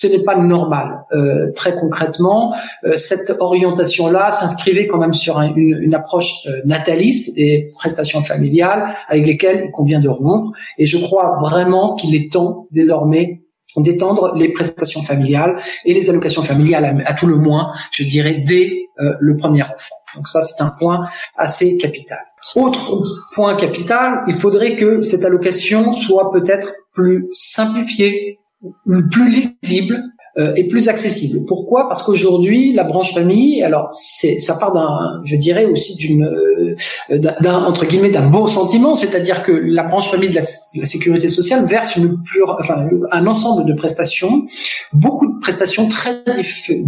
Ce n'est pas normal. Euh, très concrètement, euh, cette orientation-là s'inscrivait quand même sur un, une, une, approche euh, nataliste des prestations familiales avec lesquelles il convient de rompre. Et je crois vraiment qu'il est temps désormais d'étendre les prestations familiales et les allocations familiales à, tout le moins, je dirais, dès euh, le premier enfant. Donc ça, c'est un point assez capital. Autre point capital, il faudrait que cette allocation soit peut-être plus simplifiée, plus lisible, euh, est plus accessible. Pourquoi? Parce qu'aujourd'hui, la branche famille, alors c'est ça part d'un, je dirais aussi d'une, euh, d'un entre guillemets d'un beau sentiment, c'est-à-dire que la branche famille de la, de la sécurité sociale verse une enfin, un ensemble de prestations, beaucoup de prestations très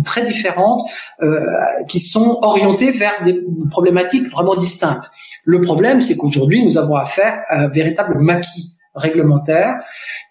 très différentes euh, qui sont orientées vers des problématiques vraiment distinctes. Le problème, c'est qu'aujourd'hui, nous avons affaire à un véritable maquis réglementaire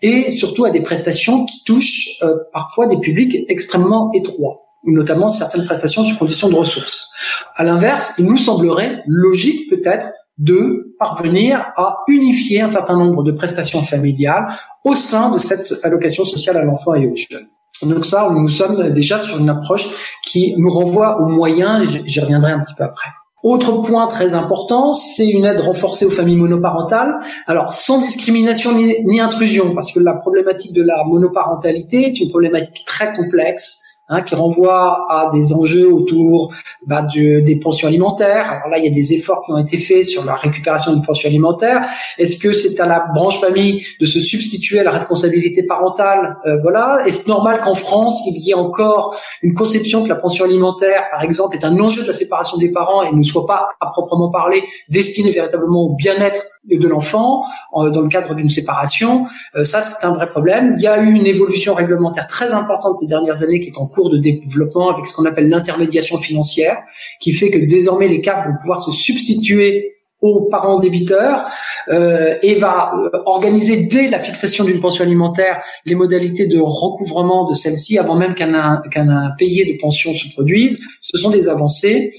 et surtout à des prestations qui touchent euh, parfois des publics extrêmement étroits notamment certaines prestations sur conditions de ressources. À l'inverse, il nous semblerait logique peut-être de parvenir à unifier un certain nombre de prestations familiales au sein de cette allocation sociale à l'enfant et aux jeunes. Donc ça, nous sommes déjà sur une approche qui nous renvoie aux moyens, j'y reviendrai un petit peu après. Autre point très important, c'est une aide renforcée aux familles monoparentales. Alors sans discrimination ni, ni, intrusion, parce que la problématique de la monoparentalité est une problématique très complexe hein, qui renvoie à des enjeux autour bah, de, des pensions alimentaires. Alors là, il y a des efforts qui ont été faits sur la récupération des pensions alimentaires. Est-ce que c'est à la branche famille de se substituer à la responsabilité parentale? Euh, Voilà. Est-ce normal qu'en France, il y ait encore une conception que la pension alimentaire, par exemple, est un enjeu de la séparation des parents et ne soit pas, à proprement parler, destiné véritablement au bien-être de l'enfant dans le cadre d'une séparation? Euh, ça, c'est un vrai problème. Il y a eu une évolution réglementaire très importante ces dernières années qui est en cours de développement avec ce qu'on appelle l'intermédiation financière, qui fait que désormais les CAF vont pouvoir se substituer aux parents débiteurs euh, et va euh, organiser dès la fixation d'une pension alimentaire les modalités de recouvrement de celle-ci avant même qu'un qu'un payé de pension se produise. Ce sont des avancées.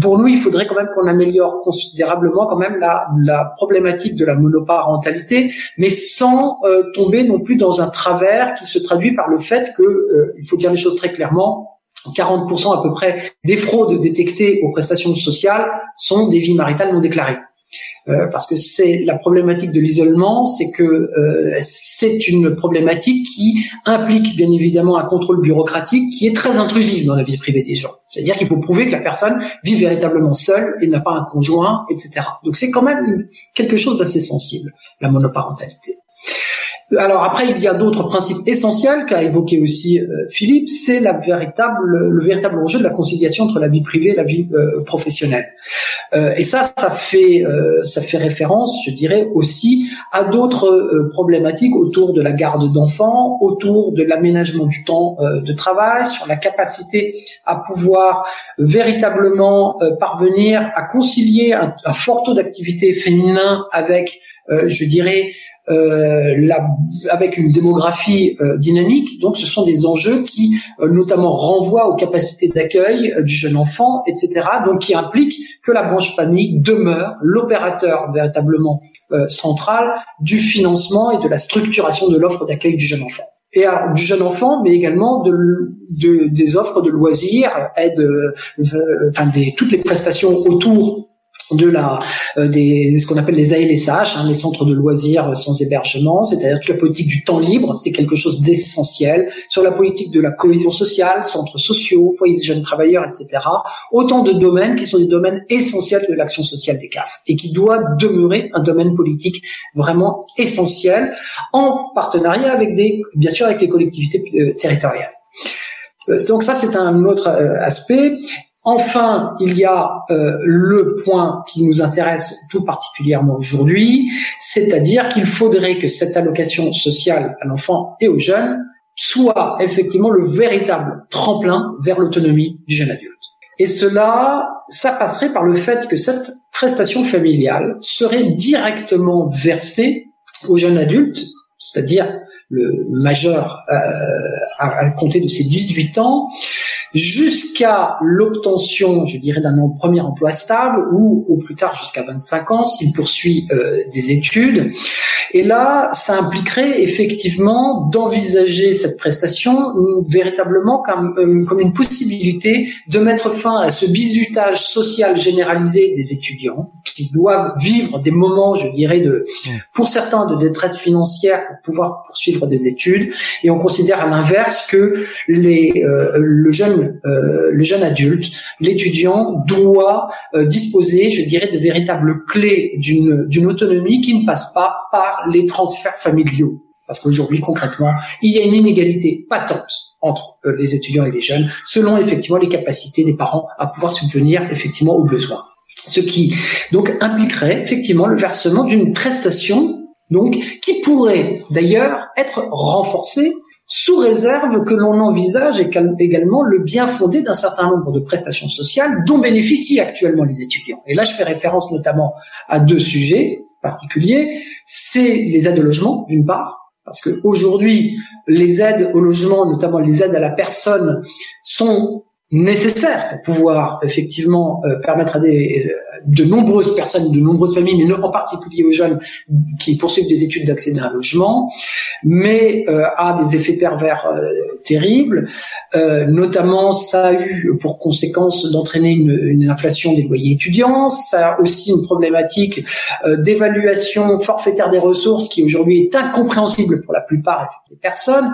Pour nous, il faudrait quand même qu'on améliore considérablement quand même la, la problématique de la monoparentalité, mais sans euh, tomber non plus dans un travers qui se traduit par le fait que, euh, il faut dire les choses très clairement, 40% à peu près des fraudes détectées aux prestations sociales sont des vies maritales non déclarées. Euh, parce que c'est la problématique de l'isolement, c'est que euh, c'est une problématique qui implique bien évidemment un contrôle bureaucratique qui est très intrusif dans la vie privée des gens. C'est-à-dire qu'il faut prouver que la personne vit véritablement seule et n'a pas un conjoint, etc. Donc c'est quand même quelque chose d'assez sensible, la monoparentalité. Alors après, il y a d'autres principes essentiels qu'a évoqué aussi euh, Philippe, c'est la véritable, le véritable enjeu de la conciliation entre la vie privée et la vie euh, professionnelle. Euh, et ça, ça fait, euh, ça fait référence, je dirais, aussi à d'autres euh, problématiques autour de la garde d'enfants, autour de l'aménagement du temps de travail, sur la capacité à pouvoir véritablement parvenir à concilier un, un fort taux d'activité féminin avec, je dirais, la, avec une démographie euh, dynamique. Donc, ce sont des enjeux qui, euh, notamment, renvoient aux capacités d'accueil du jeune enfant, etc. Donc, qui impliquent que la branche famille demeure l'opérateur véritablement central du financement et de la structuration de l'offre d'accueil du jeune enfant et du jeune enfant, mais également de, de, des offres de loisirs, aide, enfin des, toutes les prestations autour de la euh, des ce qu'on appelle les ALSH, hein, les centres de loisirs sans hébergement, c'est-à-dire toute la politique du temps libre, c'est quelque chose d'essentiel. Sur la politique de la cohésion sociale, centres sociaux, foyers des jeunes travailleurs, etc. Autant de domaines qui sont des domaines essentiels de l'action sociale des CAF et qui doit demeurer un domaine politique vraiment essentiel en partenariat avec des, bien sûr, avec les collectivités euh, territoriales. Euh, donc ça, c'est un autre aspect. Enfin, il y a euh, le point qui nous intéresse tout particulièrement aujourd'hui, c'est-à-dire qu'il faudrait que cette allocation sociale à l'enfant et aux jeunes soit effectivement le véritable tremplin vers l'autonomie du jeune adulte. Et cela, ça passerait par le fait que cette prestation familiale serait directement versée au jeune adulte, c'est-à-dire le majeur euh, à, compter de ses 18 ans, jusqu'à l'obtention, je dirais, d'un premier emploi stable ou au plus tard jusqu'à 25 ans s'il poursuit euh, des études. Et là, ça impliquerait effectivement d'envisager cette prestation véritablement comme, euh, comme une possibilité de mettre fin à ce bizutage social généralisé des étudiants qui doivent vivre des moments, je dirais, de, pour certains, de détresse financière pour pouvoir poursuivre des études. Et on considère à l'inverse que les, euh, le jeune, euh, adulte, l'étudiant doit disposer, je dirais, de véritables clés d'une d'une autonomie qui ne passe pas par les transferts familiaux. Parce qu'aujourd'hui, concrètement, il y a une inégalité patente entre euh, les étudiants et les jeunes, selon effectivement les capacités des parents à pouvoir subvenir effectivement aux besoins. Ce qui donc impliquerait effectivement le versement d'une prestation donc qui pourrait d'ailleurs être renforcée sous réserve que l'on envisage également le bien fondé d'un certain nombre de prestations sociales dont bénéficient actuellement les étudiants. Et là, je fais référence notamment à deux sujets particuliers. C'est les aides au logement, d'une part, parce que aujourd'hui, les aides au logement, notamment les aides à la personne, sont nécessaires pour pouvoir effectivement euh, permettre à des, de nombreuses personnes, de nombreuses familles, mais en particulier aux jeunes qui poursuivent des études d'accéder à un logement, mais euh, a des effets pervers euh, terribles. Euh, notamment, ça a eu pour conséquence d'entraîner une, inflation des loyers étudiants. Ça a aussi une problématique euh, d'évaluation forfaitaire des ressources qui aujourd'hui est incompréhensible pour la plupart des personnes.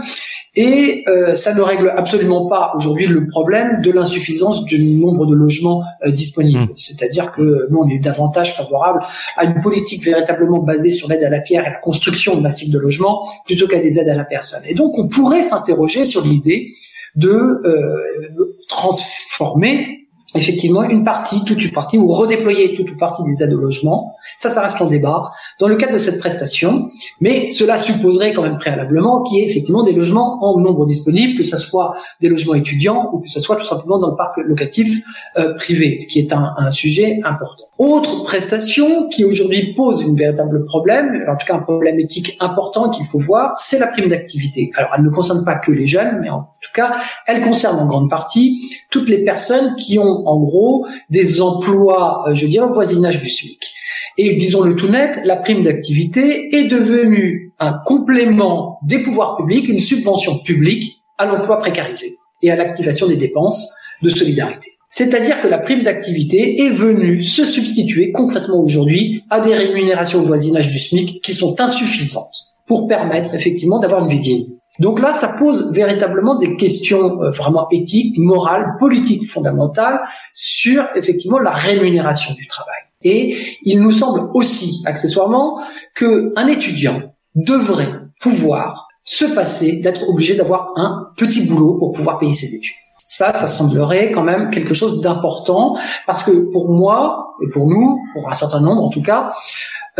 Et euh, ça ne règle absolument pas aujourd'hui le problème de l'insuffisance du nombre de logements disponibles. Mmh. C'est-à-dire que nous, on est davantage favorable à une politique véritablement basée sur l'aide à la pierre et la construction de massifs de logements plutôt qu'à des aides à la personne. Et donc, on pourrait s'interroger sur l'idée de euh, transformer effectivement une partie, toute une partie, ou redéployer toute une partie des aides au logement. Ça, ça reste en débat dans le cadre de cette prestation, mais cela supposerait quand même préalablement qu'il y ait effectivement des logements en nombre disponible, que ce soit des logements étudiants ou que ce soit tout simplement dans le parc locatif euh, privé, ce qui est un, sujet important. Autre prestation qui aujourd'hui pose une véritable problème, en tout cas un problème éthique important qu'il faut voir, c'est la prime d'activité. Alors elle ne concerne pas que les jeunes, mais en tout cas elle concerne en grande partie toutes les personnes qui ont en gros des emplois, euh, je dirais, au voisinage du SMIC. Et disons le tout net, la prime d'activité est devenue un complément des pouvoirs publics, une subvention publique à l'emploi précarisé et à l'activation des dépenses de solidarité. C'est-à-dire que la prime d'activité est venue se substituer concrètement aujourd'hui à des rémunérations au voisinage du SMIC qui sont insuffisantes pour permettre effectivement d'avoir une vie digne. Donc là, ça pose véritablement des questions euh, vraiment éthiques, morales, politiques fondamentales sur effectivement la rémunération du travail. Et il nous semble aussi, accessoirement, qu'un étudiant devrait pouvoir se passer d'être obligé d'avoir un petit boulot pour pouvoir payer ses études. Ça, ça semblerait quand même quelque chose d'important parce que pour moi et pour nous, pour un certain nombre en tout cas,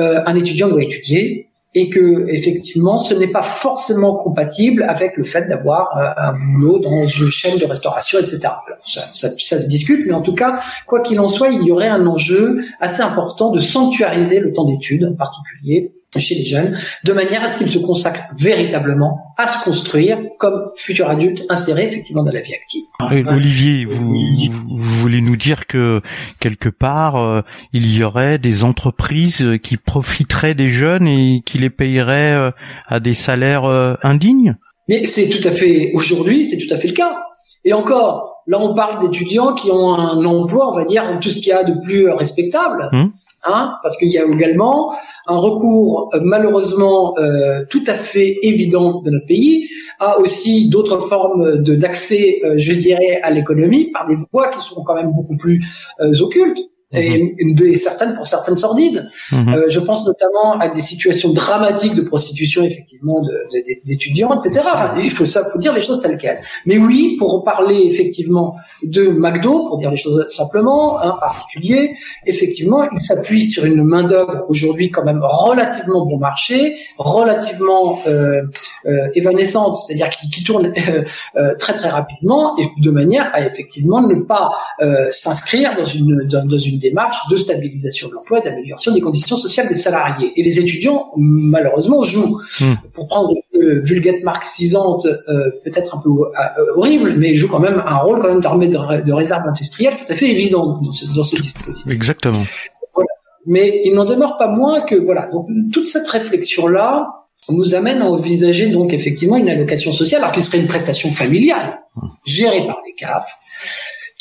euh, un étudiant doit étudier, et que effectivement ce n'est pas forcément compatible avec le fait d'avoir euh, un boulot dans une chaîne de restauration, etc. ça, ça, ça, se discute, mais en tout cas, quoi qu'il en soit, il y aurait un enjeu assez important de sanctuariser le temps d'études, en particulier chez les jeunes, de manière à ce qu'ils se consacrent véritablement à se construire comme futurs adultes insérés effectivement dans la vie active. Olivier, vous, vous, voulez nous dire que quelque part euh, il y aurait des entreprises qui profiteraient des jeunes et qui les payeraient euh, à des salaires euh, indignes? Mais c'est tout à fait aujourd'hui, c'est tout à fait le cas. Et encore, là on parle d'étudiants qui ont un emploi, on va dire, tout ce qu'il y a de plus respectable. Hum? Hein, parce qu'il y a également un recours euh, malheureusement euh, tout à fait évident de notre pays à aussi d'autres formes d'accès, euh, je dirais, à l'économie par des voies qui sont quand même beaucoup plus occultes. Et, et certaines pour certaines sordides. Mhm. Euh, je pense notamment à des situations dramatiques de prostitution effectivement d'étudiants, etc. Enfin, il faut ça, faut dire les choses telles quelles. Mais oui, pour parler effectivement de McDo, pour dire les choses simplement, un particulier, effectivement, il s'appuie sur une main d'œuvre aujourd'hui quand même relativement bon marché, relativement euh, euh, évanescente, c'est-à-dire qui, qui tourne [laughs] très très rapidement et de manière à effectivement ne pas s'inscrire dans une dans, dans une démarche de stabilisation de l'emploi et d'amélioration des conditions sociales des salariés. Et les étudiants malheureusement jouent, Hmm. pour prendre une vulgate marxisante euh, peut-être un peu euh, horrible, mais jouent quand même un rôle quand même d'armée de, ré- de réserve industrielle tout à fait évident dans ce, dans ce dispositif. Exactement. Mais il n'en demeure pas moins que voilà, donc toute cette réflexion là nous amène à envisager donc effectivement une allocation sociale, alors qui serait une prestation familiale gérée par les CAF,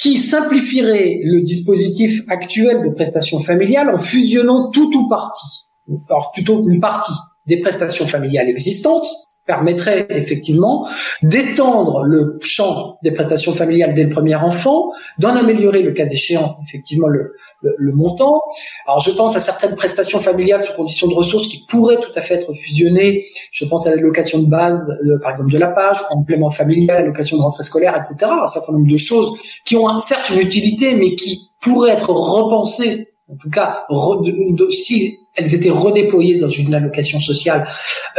qui simplifierait le dispositif actuel de prestation familiale en fusionnant tout ou partie, alors plutôt une partie des prestations familiales existantes permettrait effectivement d'étendre le champ des prestations familiales dès le premier enfant, d'en améliorer le cas échéant effectivement le, le, le montant. Alors je pense à certaines prestations familiales sous conditions de ressources qui pourraient tout à fait être fusionnées. Je pense à l'allocation de base, euh, par exemple de la page, complément familial, allocation de rentrée scolaire, etc. Un certain nombre de choses qui ont certes une utilité, mais qui pourraient être repensées, en tout cas re- si elles étaient redéployées dans une allocation sociale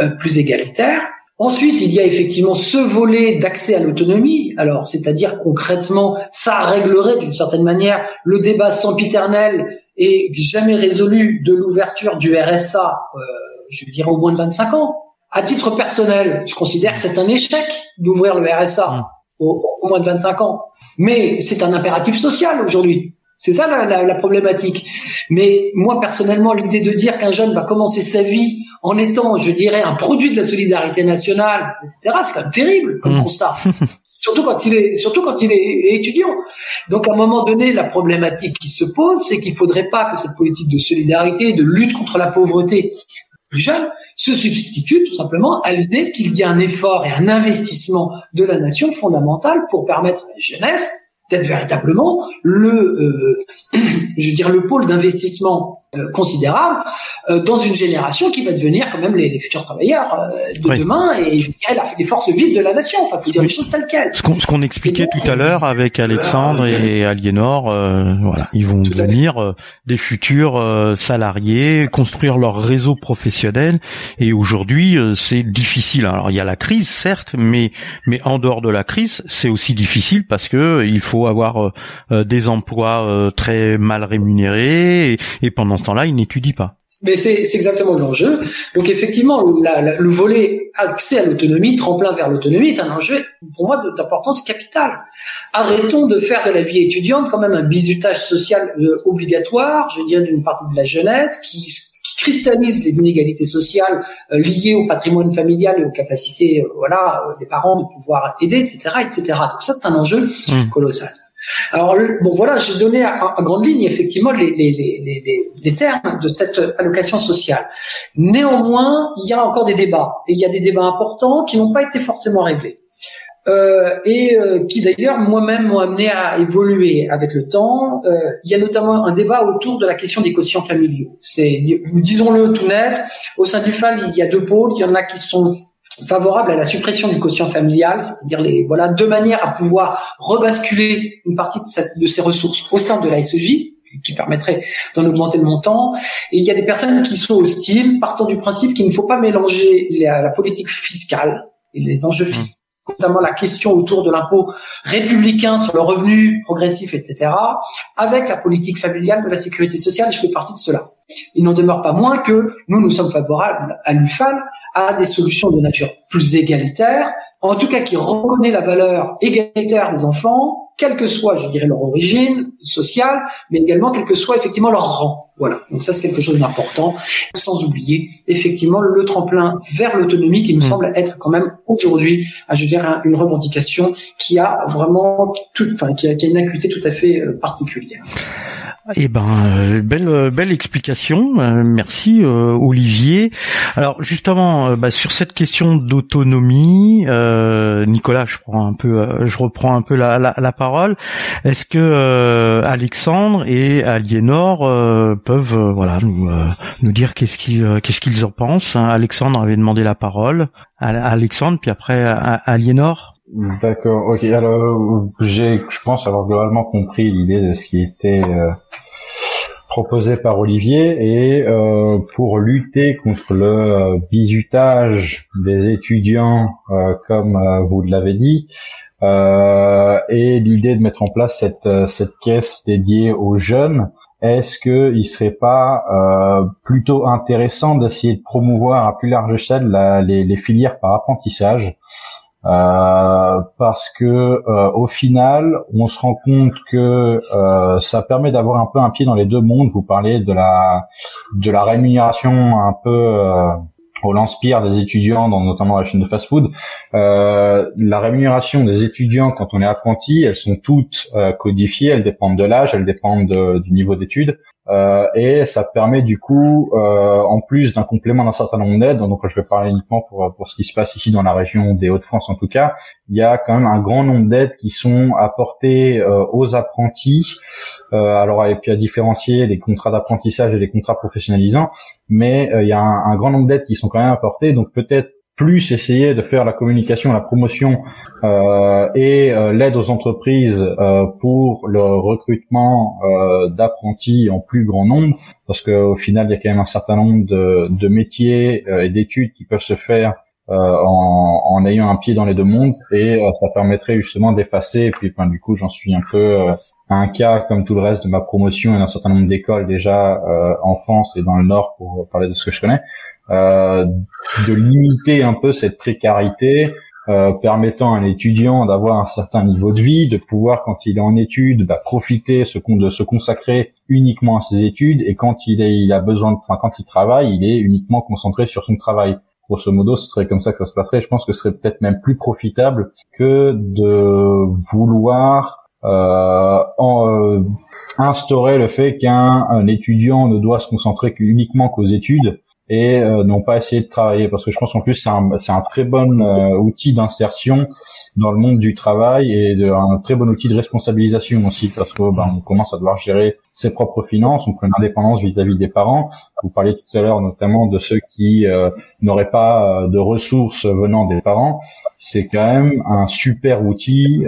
euh, plus égalitaire. Ensuite, il y a effectivement ce volet d'accès à l'autonomie. Alors, c'est-à-dire concrètement, ça réglerait d'une certaine manière le débat sempiternel et jamais résolu de l'ouverture du RSA, euh, je dirais au moins de 25 ans. À titre personnel, je considère que c'est un échec d'ouvrir le RSA au, au moins de 25 ans. Mais c'est un impératif social aujourd'hui. C'est ça la, la- la problématique. Mais moi personnellement, l'idée de dire qu'un jeune va commencer sa vie en étant, je dirais, un produit de la solidarité nationale, etc., c'est quand même terrible comme constat. [laughs] Surtout quand il est, surtout quand il est étudiant. Donc, à un moment donné, la problématique qui se pose, c'est qu'il faudrait pas que cette politique de solidarité, de lutte contre la pauvreté plus jeune, se substitue tout simplement à l'idée qu'il y a un effort et un investissement de la nation fondamental pour permettre à la jeunesse d'être véritablement le, euh, [clears throat] je veux dire, le pôle d'investissement euh, considérable euh, dans une génération qui va devenir quand même les, les futurs travailleurs euh, de Oui. demain et je dirais la- les forces vives de la nation. Enfin, faut dire les choses telles quelles. Ce qu'on expliquait tout à l'heure avec Alexandre et Aliénor, euh, voilà, ils vont devenir euh, des futurs euh, salariés, construire leur réseau professionnel. Et aujourd'hui, euh, c'est difficile. Alors il y a la crise, certes, mais mais en dehors de la crise, c'est aussi difficile parce que il faut avoir euh, euh, des emplois euh, très mal rémunérés et, et pendant ce temps-là, ils n'étudient pas. Mais c'est exactement l'enjeu. Donc effectivement, la- la- le volet accès à l'autonomie, tremplin vers l'autonomie, est un enjeu pour moi d'importance capitale. Arrêtons de faire de la vie étudiante quand même un bizutage social euh, obligatoire, je dirais d'une partie de la jeunesse, qui, qui cristallise les inégalités sociales euh, liées au patrimoine familial et aux capacités euh, voilà des parents de pouvoir aider, etc., etc. Donc ça c'est un enjeu colossal. Alors bon voilà, j'ai donné en, en grande ligne effectivement les, les, les- les termes de cette allocation sociale. Néanmoins, il y a encore des débats et il y a des débats importants qui n'ont pas été forcément réglés. Euh, et euh, qui d'ailleurs moi-même m'ont amené à évoluer avec le temps. Euh, il y a notamment un débat autour de la question des quotients familiaux. C'est, disons-le tout net, au sein du FAL, il y a deux pôles. Il y en a qui sont favorables à la suppression du quotient familial, c'est-à-dire les voilà deux manières à pouvoir rebasculer une partie de, cette, de ces ressources au sein de la SEJ qui permettrait d'en augmenter le montant. Et il y a des personnes qui sont hostiles, partant du principe qu'il ne faut pas mélanger la, la politique fiscale et les enjeux fiscaux notamment la question autour de l'impôt républicain sur le revenu progressif, etc., avec la politique familiale de la sécurité sociale, je fais partie de cela. Il n'en demeure pas moins que nous, nous sommes favorables à l'UFAL à des solutions de nature plus égalitaire, en tout cas qui reconnaît la valeur égalitaire des enfants, quelle que soit, je dirais, leur origine sociale, mais également quel que soit effectivement leur rang. Voilà. Donc ça, c'est quelque chose d'important, sans oublier effectivement le tremplin vers l'autonomie qui me semble être quand même aujourd'hui, ah, je dirais, un- une revendication qui a vraiment tout, enfin, qui a, qui a une acuité tout à fait euh, particulière. Eh ben, euh, belle euh, belle explication. Euh, merci Olivier. Alors justement, bah, sur cette question d'autonomie, Nicolas, je prends un peu, je reprends un peu la, la, parole. Est-ce que Alexandre et Aliénor peuvent, voilà, nous nous dire qu'est-ce qu'ils qu'est-ce qu'ils en pensent hein? Alexandre avait demandé la parole. Alexandre, puis après Aliénor? D'accord, ok. Alors, j'ai, je pense avoir globalement compris l'idée de ce qui était euh, proposé par Olivier et euh, pour lutter contre le euh, bizutage des étudiants, comme vous l'avez dit, et l'idée de mettre en place cette cette caisse dédiée aux jeunes, est-ce que il serait pas plutôt intéressant d'essayer de promouvoir à plus large échelle les filières par apprentissage? Euh, parce que euh, au final, on se rend compte que euh, ça permet d'avoir un peu un pied dans les deux mondes. Vous parlez de la de la rémunération un peu au lance-pierre des étudiants, dans, notamment la chaîne de fast-food. Euh, la rémunération des étudiants quand on est apprenti, elles sont toutes euh, codifiées, elles dépendent de l'âge, elles dépendent du niveau d'études, euh, et ça permet du coup, euh, en plus d'un complément d'un certain nombre d'aides, donc je vais parler uniquement pour, pour ce qui se passe ici dans la région des Hauts-de-France en tout cas, il y a quand même un grand nombre d'aides qui sont apportées euh, aux apprentis, alors et puis à différencier les contrats d'apprentissage et les contrats professionnalisants, mais il y a un, un grand nombre d'aides qui sont quand même apportées, donc peut-être plus essayer de faire la communication, la promotion euh, et euh, l'aide aux entreprises euh, pour le recrutement euh, d'apprentis en plus grand nombre, parce qu'au final il y a quand même un certain nombre de, de métiers euh, et d'études qui peuvent se faire en, en, ayant un pied dans les deux mondes et ça permettrait justement d'effacer. Et puis ben, du coup j'en suis un peu un cas comme tout le reste de ma promotion et d'un certain nombre d'écoles déjà en France et dans le Nord pour parler de ce que je connais, euh, de limiter un peu cette précarité, euh, permettant à un étudiant d'avoir un certain niveau de vie, de pouvoir quand il est en études bah, profiter de se consacrer uniquement à ses études et quand il, est, il a besoin de, enfin, quand il travaille, il est uniquement concentré sur son travail. Grosso modo, ce serait comme ça que ça se passerait. Je pense que ce serait peut-être même plus profitable que de vouloir euh, en, euh, instaurer le fait qu'un étudiant ne doit se concentrer uniquement qu'aux études et euh, n'ont pas essayé de travailler parce que je pense en plus c'est un, c'est un très bon euh, outil d'insertion dans le monde du travail et de, un très bon outil de responsabilisation aussi parce que ben, on commence à devoir gérer ses propres finances, on prend une indépendance vis-à-vis des parents. Vous parliez tout à l'heure notamment de ceux qui euh, n'auraient pas de ressources venant des parents. C'est quand même un super outil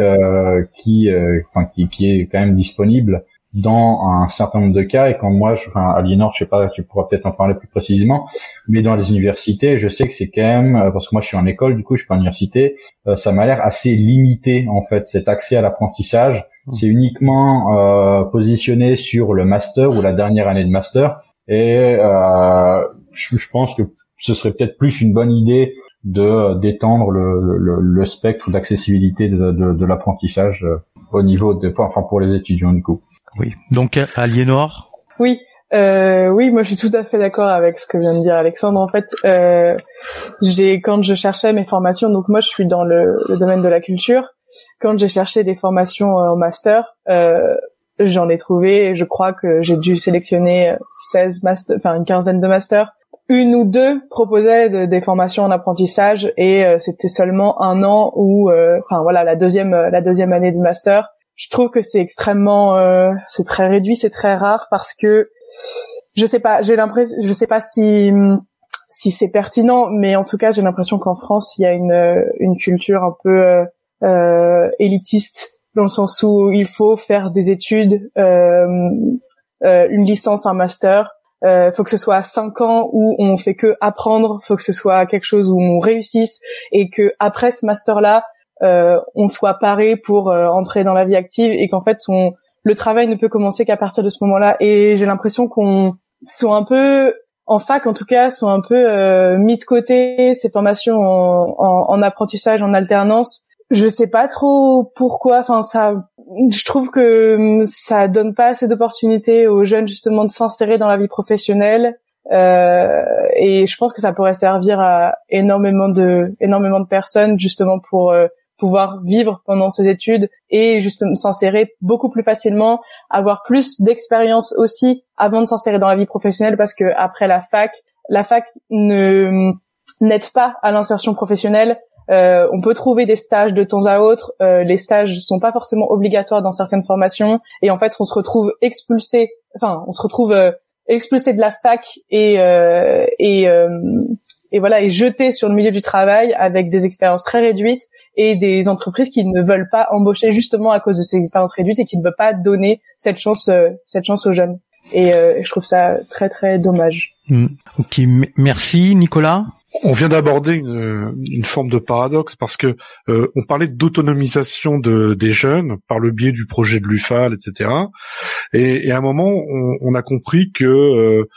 qui, enfin, qui, qui est quand même disponible dans un certain nombre de cas et quand moi, je, enfin, Aliénor, je sais pas, tu pourras peut-être en parler plus précisément, mais dans les universités, je sais que c'est quand même, euh, parce que moi je suis en école, du coup je suis pas en université, euh, ça m'a l'air assez limité en fait cet accès à l'apprentissage. Mmh. C'est uniquement euh, positionné sur le master ou la dernière année de master et euh, je, je, pense que ce serait peut-être plus une bonne idée de d'étendre le, le, le, spectre d'accessibilité de, de, de l'apprentissage au niveau de, enfin pour les étudiants du coup. Oui. Donc Aliénor? Oui. Euh, oui, moi je suis tout à fait d'accord avec ce que vient de dire Alexandre. En fait, euh, j'ai quand je cherchais mes formations, donc moi je suis dans le, domaine de la culture. Quand j'ai cherché des formations en master, euh, j'en ai trouvé. Je crois que j'ai dû sélectionner 16 masters, enfin une quinzaine de masters. Une ou deux proposaient des formations en apprentissage et euh, c'était seulement un an ou, euh, enfin voilà, la deuxième la deuxième année du master je trouve que c'est extrêmement, euh, c'est très réduit, c'est très rare parce que je sais pas, j'ai l'impression, je sais pas si si c'est pertinent, mais en tout cas j'ai l'impression qu'en France il y a une une culture un peu euh, euh élitiste dans le sens où il faut faire des études, euh, euh, une licence, un master. Euh, faut que ce soit à cinq ans où on fait que apprendre, faut que ce soit quelque chose où on réussisse et que après ce master là, euh, on soit paré pour euh, entrer dans la vie active et qu'en fait on le travail ne peut commencer qu'à partir de ce moment-là. Et j'ai l'impression qu'on sont un peu en fac en tout cas sont un peu euh, mis de côté ces formations en, apprentissage en alternance. Je sais pas trop pourquoi. Enfin ça je trouve que ça donne pas assez d'opportunités aux jeunes justement de s'insérer dans la vie professionnelle. Euh, et je pense que ça pourrait servir à énormément de énormément de personnes justement pour pouvoir vivre pendant ses études et justement s'insérer beaucoup plus facilement, avoir plus d'expérience aussi avant de s'insérer dans la vie professionnelle parce que après la fac, la fac ne n'aide pas à l'insertion professionnelle. Euh, on peut trouver des stages de temps à autre. Euh, les stages sont pas forcément obligatoires dans certaines formations et en fait on se retrouve expulsé. Enfin, on se retrouve euh, expulsé de la fac et euh, et et voilà et jeté sur le milieu du travail avec des expériences très réduites et des entreprises qui ne veulent pas embaucher justement à cause de ces expériences réduites et qui ne veulent pas donner cette chance euh, cette chance aux jeunes et euh, je trouve ça très très dommage. Mm. Ok, merci Nicolas. On vient d'aborder une, une, forme de paradoxe parce que euh, on parlait d'autonomisation de, des jeunes par le biais du projet de l'UFAL, etc. Et, et, à un moment, on, on a compris que euh,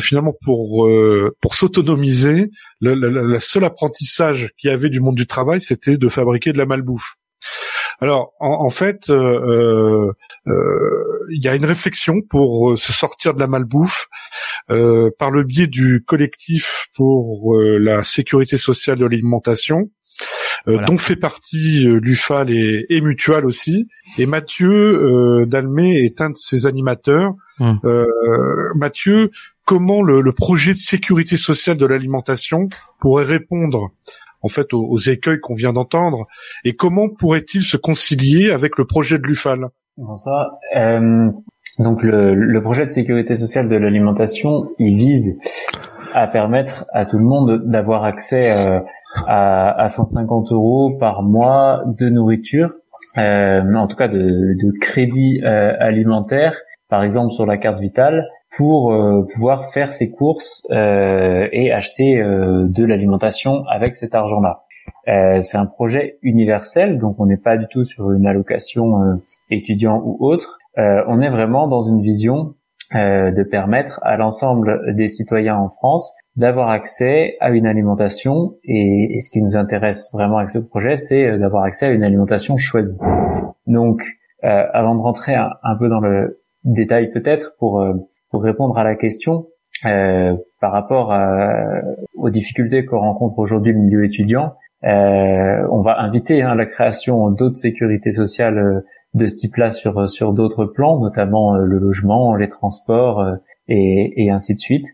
finalement pour euh, pour s'autonomiser, le, le, seul apprentissage qu'il y avait du monde du travail, c'était de fabriquer de la malbouffe. Alors, en, fait, euh, il y a une réflexion pour se sortir de la malbouffe par le biais du collectif pour la sécurité sociale de l'alimentation, dont fait partie l'UFAL et, et Mutual aussi. Et Mathieu Dalmé est un de ses animateurs. Hum. Mathieu comment le, projet de sécurité sociale de l'alimentation pourrait répondre en fait aux, écueils qu'on vient d'entendre et comment pourrait-il se concilier avec le projet de l'UFAL? Euh, donc le, projet de sécurité sociale de l'alimentation, il vise à permettre à tout le monde d'avoir accès euh, à, à, 150 euros par mois de nourriture, euh, en tout cas de, de crédit euh, alimentaire, par exemple sur la carte vitale, pour euh, pouvoir faire ses courses euh, et acheter euh, de l'alimentation avec cet argent-là. c'est un projet universel, donc on n'est pas du tout sur une allocation étudiant ou autre. on est vraiment dans une vision de permettre à l'ensemble des citoyens en France d'avoir accès à une alimentation et, et, ce qui nous intéresse vraiment avec ce projet, c'est d'avoir accès à une alimentation choisie. Donc, avant de rentrer un, un, peu dans le détail peut-être pour pour répondre à la question, euh, par rapport à, aux difficultés que rencontre aujourd'hui le milieu étudiant, euh, on va inviter hein, la création d'autres sécurités sociales euh, de ce type-là sur sur d'autres plans, notamment euh, le logement, les transports euh, et, et, ainsi de suite.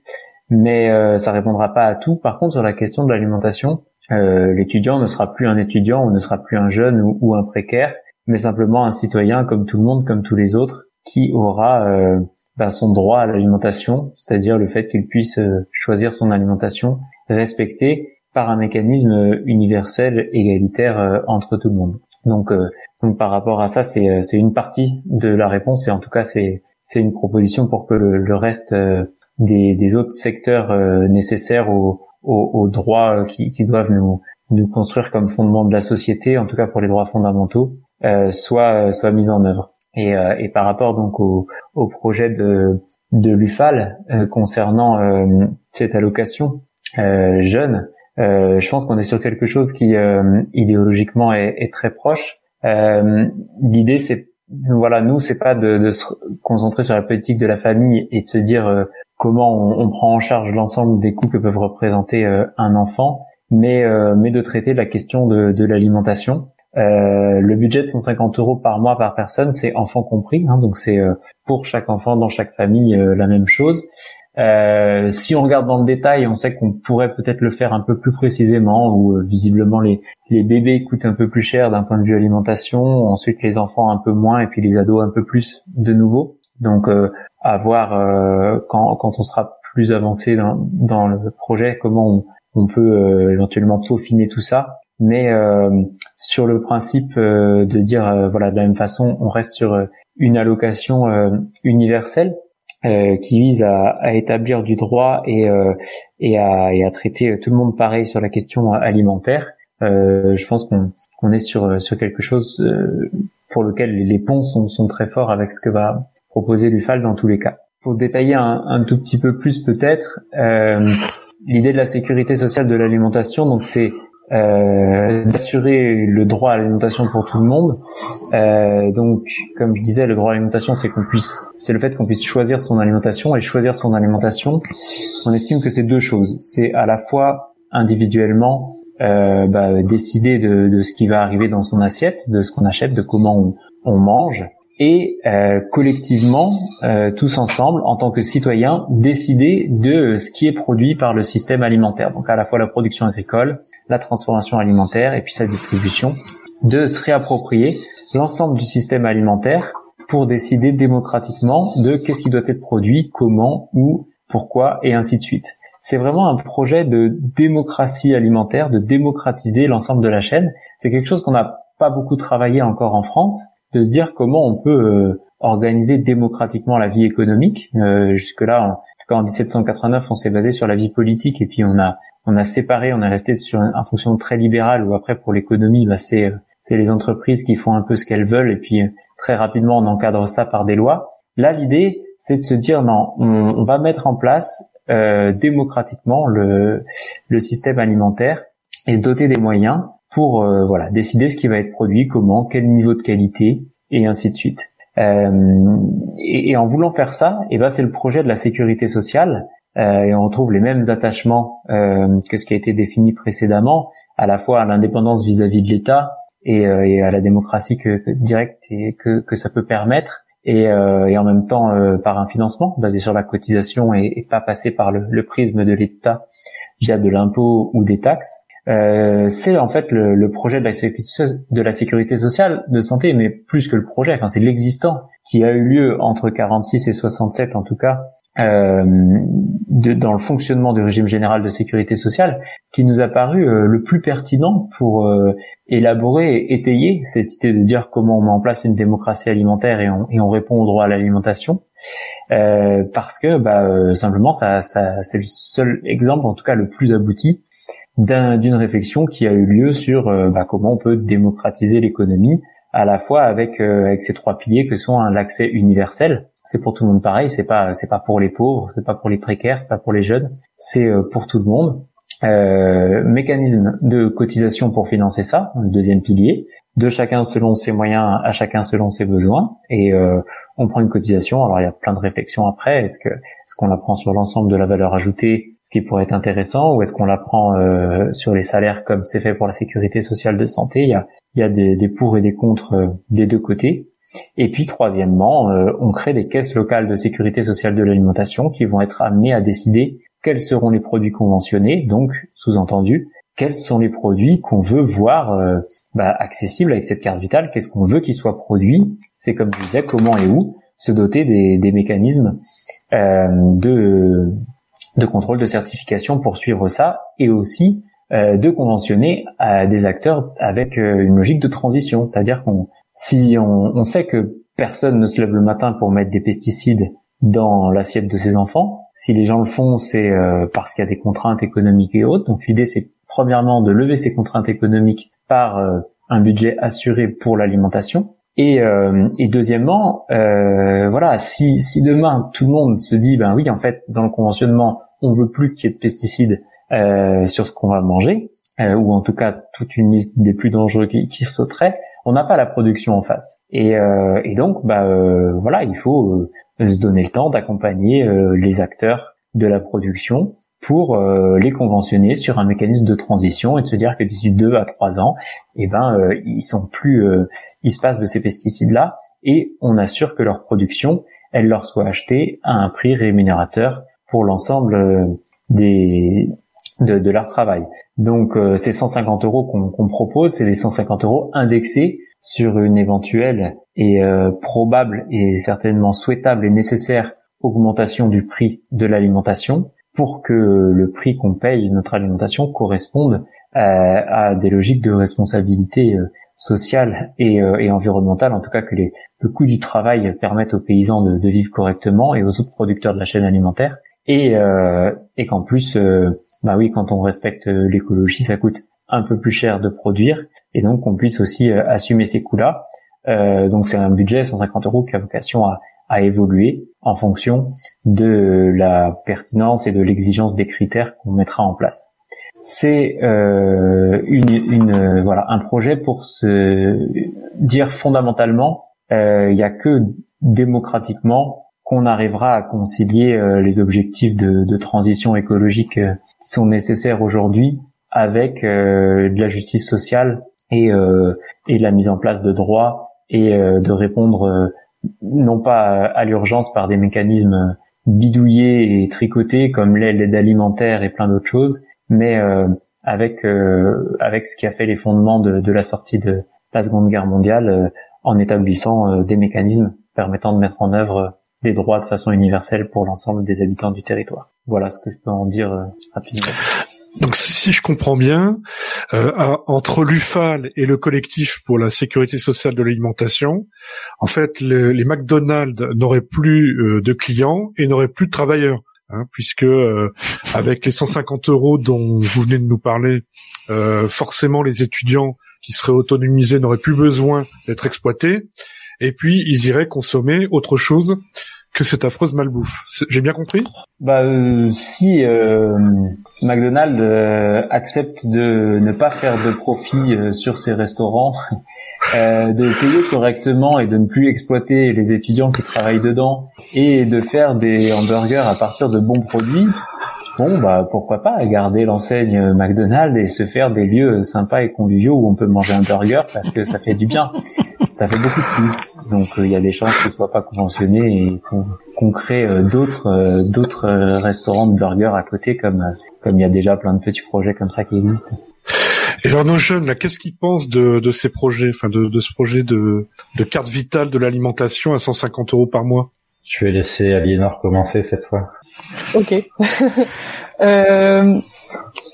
Mais euh, ça répondra pas à tout. Par contre, sur la question de l'alimentation, l'étudiant ne sera plus un étudiant ou ne sera plus un jeune ou, ou, un précaire, mais simplement un citoyen comme tout le monde, comme tous les autres, qui aura ben, son droit à l'alimentation, c'est-à-dire le fait qu'il puisse euh, choisir son alimentation respecté par un mécanisme universel égalitaire euh, entre tout le monde. Donc, euh, donc par rapport à ça, c'est une partie de la réponse et en tout cas c'est c'est une proposition pour que le, le reste des, des autres secteurs nécessaires aux, aux, droits qui, qui doivent nous nous construire comme fondement de la société, en tout cas pour les droits fondamentaux, euh, soit soit mis en œuvre. Et, euh, et, par rapport donc au, au projet de, de l'UFAL euh, concernant euh, cette allocation jeune, je pense qu'on est sur quelque chose qui idéologiquement est, est, très proche. L'idée c'est voilà nous c'est pas de, de, se concentrer sur la politique de la famille et de se dire comment on, on, prend en charge l'ensemble des coûts que peuvent représenter un enfant, mais mais de traiter la question de, de l'alimentation euh, le budget de 150 euros par mois par personne, c'est enfant compris, hein, donc c'est euh, pour chaque enfant dans chaque famille euh, la même chose. si on regarde dans le détail, on sait qu'on pourrait peut-être le faire un peu plus précisément, où visiblement les, les bébés coûtent un peu plus cher d'un point de vue alimentation, ensuite les enfants un peu moins, et puis les ados un peu plus de nouveau. Donc à voir quand, quand on sera plus avancé dans, dans le projet, comment on, on peut éventuellement peaufiner tout ça mais euh, sur le principe euh, de dire euh, voilà de la même façon on reste sur une allocation universelle qui vise à, à, établir du droit et, et, à, et, à, traiter tout le monde pareil sur la question alimentaire. je pense qu'on est sur, sur quelque chose pour lequel les ponts sont, sont, très forts avec ce que va proposer l'UFAL dans tous les cas. Pour détailler un, un tout petit peu plus peut-être, l'idée de la sécurité sociale de l'alimentation, donc c'est euh, d'assurer le droit à l'alimentation pour tout le monde. Euh, donc, comme je disais, le droit à l'alimentation, c'est qu'on puisse, c'est le fait qu'on puisse choisir son alimentation et choisir son alimentation. On estime que c'est deux choses. C'est à la fois individuellement euh, bah, décider de, de, ce qui va arriver dans son assiette, de ce qu'on achète, de comment on, on mange, et euh, collectivement, euh, tous ensemble, en tant que citoyens, décider de ce qui est produit par le système alimentaire. Donc à la fois la production agricole, la transformation alimentaire et puis sa distribution, de se réapproprier l'ensemble du système alimentaire pour décider démocratiquement de qu'est-ce qui doit être produit, comment, où, pourquoi et ainsi de suite. C'est vraiment un projet de démocratie alimentaire, de démocratiser l'ensemble de la chaîne. C'est quelque chose qu'on n'a pas beaucoup travaillé encore en France, de se dire comment on peut euh, organiser démocratiquement la vie économique. Euh, jusque-là, en, en 1789, on s'est basé sur la vie politique et puis on a on a séparé, on a resté sur un, fonction très libérale où après pour l'économie, bah, c'est euh, c'est les entreprises qui font un peu ce qu'elles veulent et puis très rapidement on encadre ça par des lois. Là, l'idée, c'est de se dire non, on, va mettre en place euh, démocratiquement le, le système alimentaire et se doter des moyens pour euh, voilà décider ce qui va être produit, comment, quel niveau de qualité et ainsi de suite. Euh, et, et, en voulant faire ça, et eh ben c'est le projet de la sécurité sociale euh, et on retrouve les mêmes attachements euh, que ce qui a été défini précédemment, à la fois à l'indépendance vis-à-vis de l'État et, euh, et, à la démocratie que, que directe et que, que ça peut permettre, et, et en même temps par un financement basé sur la cotisation et, pas passer par le, le prisme de l'État via de l'impôt ou des taxes. Euh, c'est en fait le, le, projet de la, sécurité, sociale de santé, mais plus que le projet, enfin c'est l'existant qui a eu lieu entre 46 et 67 en tout cas, euh, de, dans le fonctionnement du régime général de sécurité sociale, qui nous a paru euh, le plus pertinent pour euh, élaborer et étayer cette idée de dire comment on met en place une démocratie alimentaire et on, et on répond au droit à l'alimentation, euh, parce que bah, simplement ça, ça c'est le seul exemple, en tout cas le plus abouti, d'une réflexion qui a eu lieu sur euh, bah, comment on peut démocratiser l'économie à la fois avec euh, avec ces trois piliers que sont l'accès universel. C'est pour tout le monde pareil c'est pas c'est pas pour les pauvres c'est pas pour les précaires c'est pas pour les jeunes c'est euh, pour tout le monde mécanisme de cotisation pour financer ça le deuxième pilier de chacun selon ses moyens, à chacun selon ses besoins, et euh, on prend une cotisation. Alors il y a plein de réflexions après. Est-ce que est-ce qu'on la prend sur l'ensemble de la valeur ajoutée, ce qui pourrait être intéressant, ou est-ce qu'on la prend euh, sur les salaires comme c'est fait pour la sécurité sociale de santé? Il y a il y a des, des pour et des contre euh, des deux côtés. Et puis troisièmement, on crée des caisses locales de sécurité sociale de l'alimentation qui vont être amenées à décider quels seront les produits conventionnés, donc sous-entendu quels sont les produits qu'on veut voir euh, bah, accessibles avec cette carte vitale, qu'est-ce qu'on veut qu'ils soient produits, c'est comme je disais, comment et où se doter des, mécanismes euh, de, contrôle de certification pour suivre ça, et aussi euh, de conventionner à des acteurs avec une logique de transition, c'est-à-dire qu'on si on sait que personne ne se lève le matin pour mettre des pesticides dans l'assiette de ses enfants. Si les gens le font, c'est euh, parce qu'il y a des contraintes économiques et autres. Donc l'idée, c'est premièrement de lever ces contraintes économiques par euh, un budget assuré pour l'alimentation. Et, euh, et, deuxièmement, euh, voilà, si, si demain tout le monde se dit, ben oui, en fait, dans le conventionnement, on veut plus qu'il y ait de pesticides sur ce qu'on va manger, ou en tout cas toute une liste des plus dangereux qui, qui sauterait, on n'a pas la production en face. Et, et donc, bah voilà, il faut se donner le temps d'accompagner les acteurs de la production pour euh, les conventionner sur un mécanisme de transition et de se dire que d'ici deux à trois ans, eh ben euh, ils sont plus, euh, ils se passent de ces pesticides là et on assure que leur production, elle leur soit achetée à un prix rémunérateur pour l'ensemble des de, de, leur travail. Donc ces 150 euros qu'on propose, c'est des 150 euros indexés sur une éventuelle et probable et certainement souhaitable et nécessaire augmentation du prix de l'alimentation pour que le prix qu'on paye notre alimentation corresponde à, à des logiques de responsabilité euh, sociale et, euh, et, environnementale, en tout cas que les, le coût du travail permette aux paysans de, de, vivre correctement et aux autres producteurs de la chaîne alimentaire, et, euh, et qu'en plus, euh, bah oui, quand on respecte l'écologie, ça coûte un peu plus cher de produire, et donc qu'on puisse aussi assumer ces coûts-là. donc c'est un budget 150 euros qui a vocation à, à évoluer en fonction de la pertinence et de l'exigence des critères qu'on mettra en place. C'est euh, une, une, voilà un projet pour se dire fondamentalement euh, il n'y a que démocratiquement qu'on arrivera à concilier euh, les objectifs de, de, transition écologique euh, qui sont nécessaires aujourd'hui avec de la justice sociale et et la mise en place de droits et de répondre non pas à l'urgence par des mécanismes bidouillés et tricotés comme l'aide alimentaire et plein d'autres choses, mais avec avec ce qui a fait les fondements de, de la sortie de la Seconde Guerre mondiale en établissant des mécanismes permettant de mettre en œuvre des droits de façon universelle pour l'ensemble des habitants du territoire. Voilà ce que je peux en dire euh, rapidement. Donc si, je comprends bien, euh, entre l'UFAL et le collectif pour la sécurité sociale de l'alimentation, en fait les McDonald's n'auraient plus euh, de clients et n'auraient plus de travailleurs, hein, puisque avec les 150 euros dont vous venez de nous parler, forcément les étudiants qui seraient autonomisés n'auraient plus besoin d'être exploités et puis ils iraient consommer autre chose que cette affreuse malbouffe. J'ai bien compris? Bah euh, si euh, McDonald's euh, accepte de ne pas faire de profit euh, sur ses restaurants, [laughs] de payer correctement et de ne plus exploiter les étudiants qui travaillent dedans et de faire des hamburgers à partir de bons produits, bon bah pourquoi pas garder l'enseigne McDonald's et se faire des lieux sympas et conviviaux où on peut manger un burger parce que ça fait du bien. [laughs] Ça fait beaucoup de si. Donc euh, il y a des chances qu'ils soient pas conventionnés et qu'on crée euh, d'autres euh, d'autres restaurants de burgers à côté comme comme il y a déjà plein de petits projets comme ça qui existent. Et alors nos jeunes, là, qu'est-ce qu'ils pensent de, de ces projets, enfin de, de ce projet de, de carte vitale de l'alimentation à 150 euros par mois? Je vais laisser Aliénor commencer cette fois. Ok. [laughs] euh,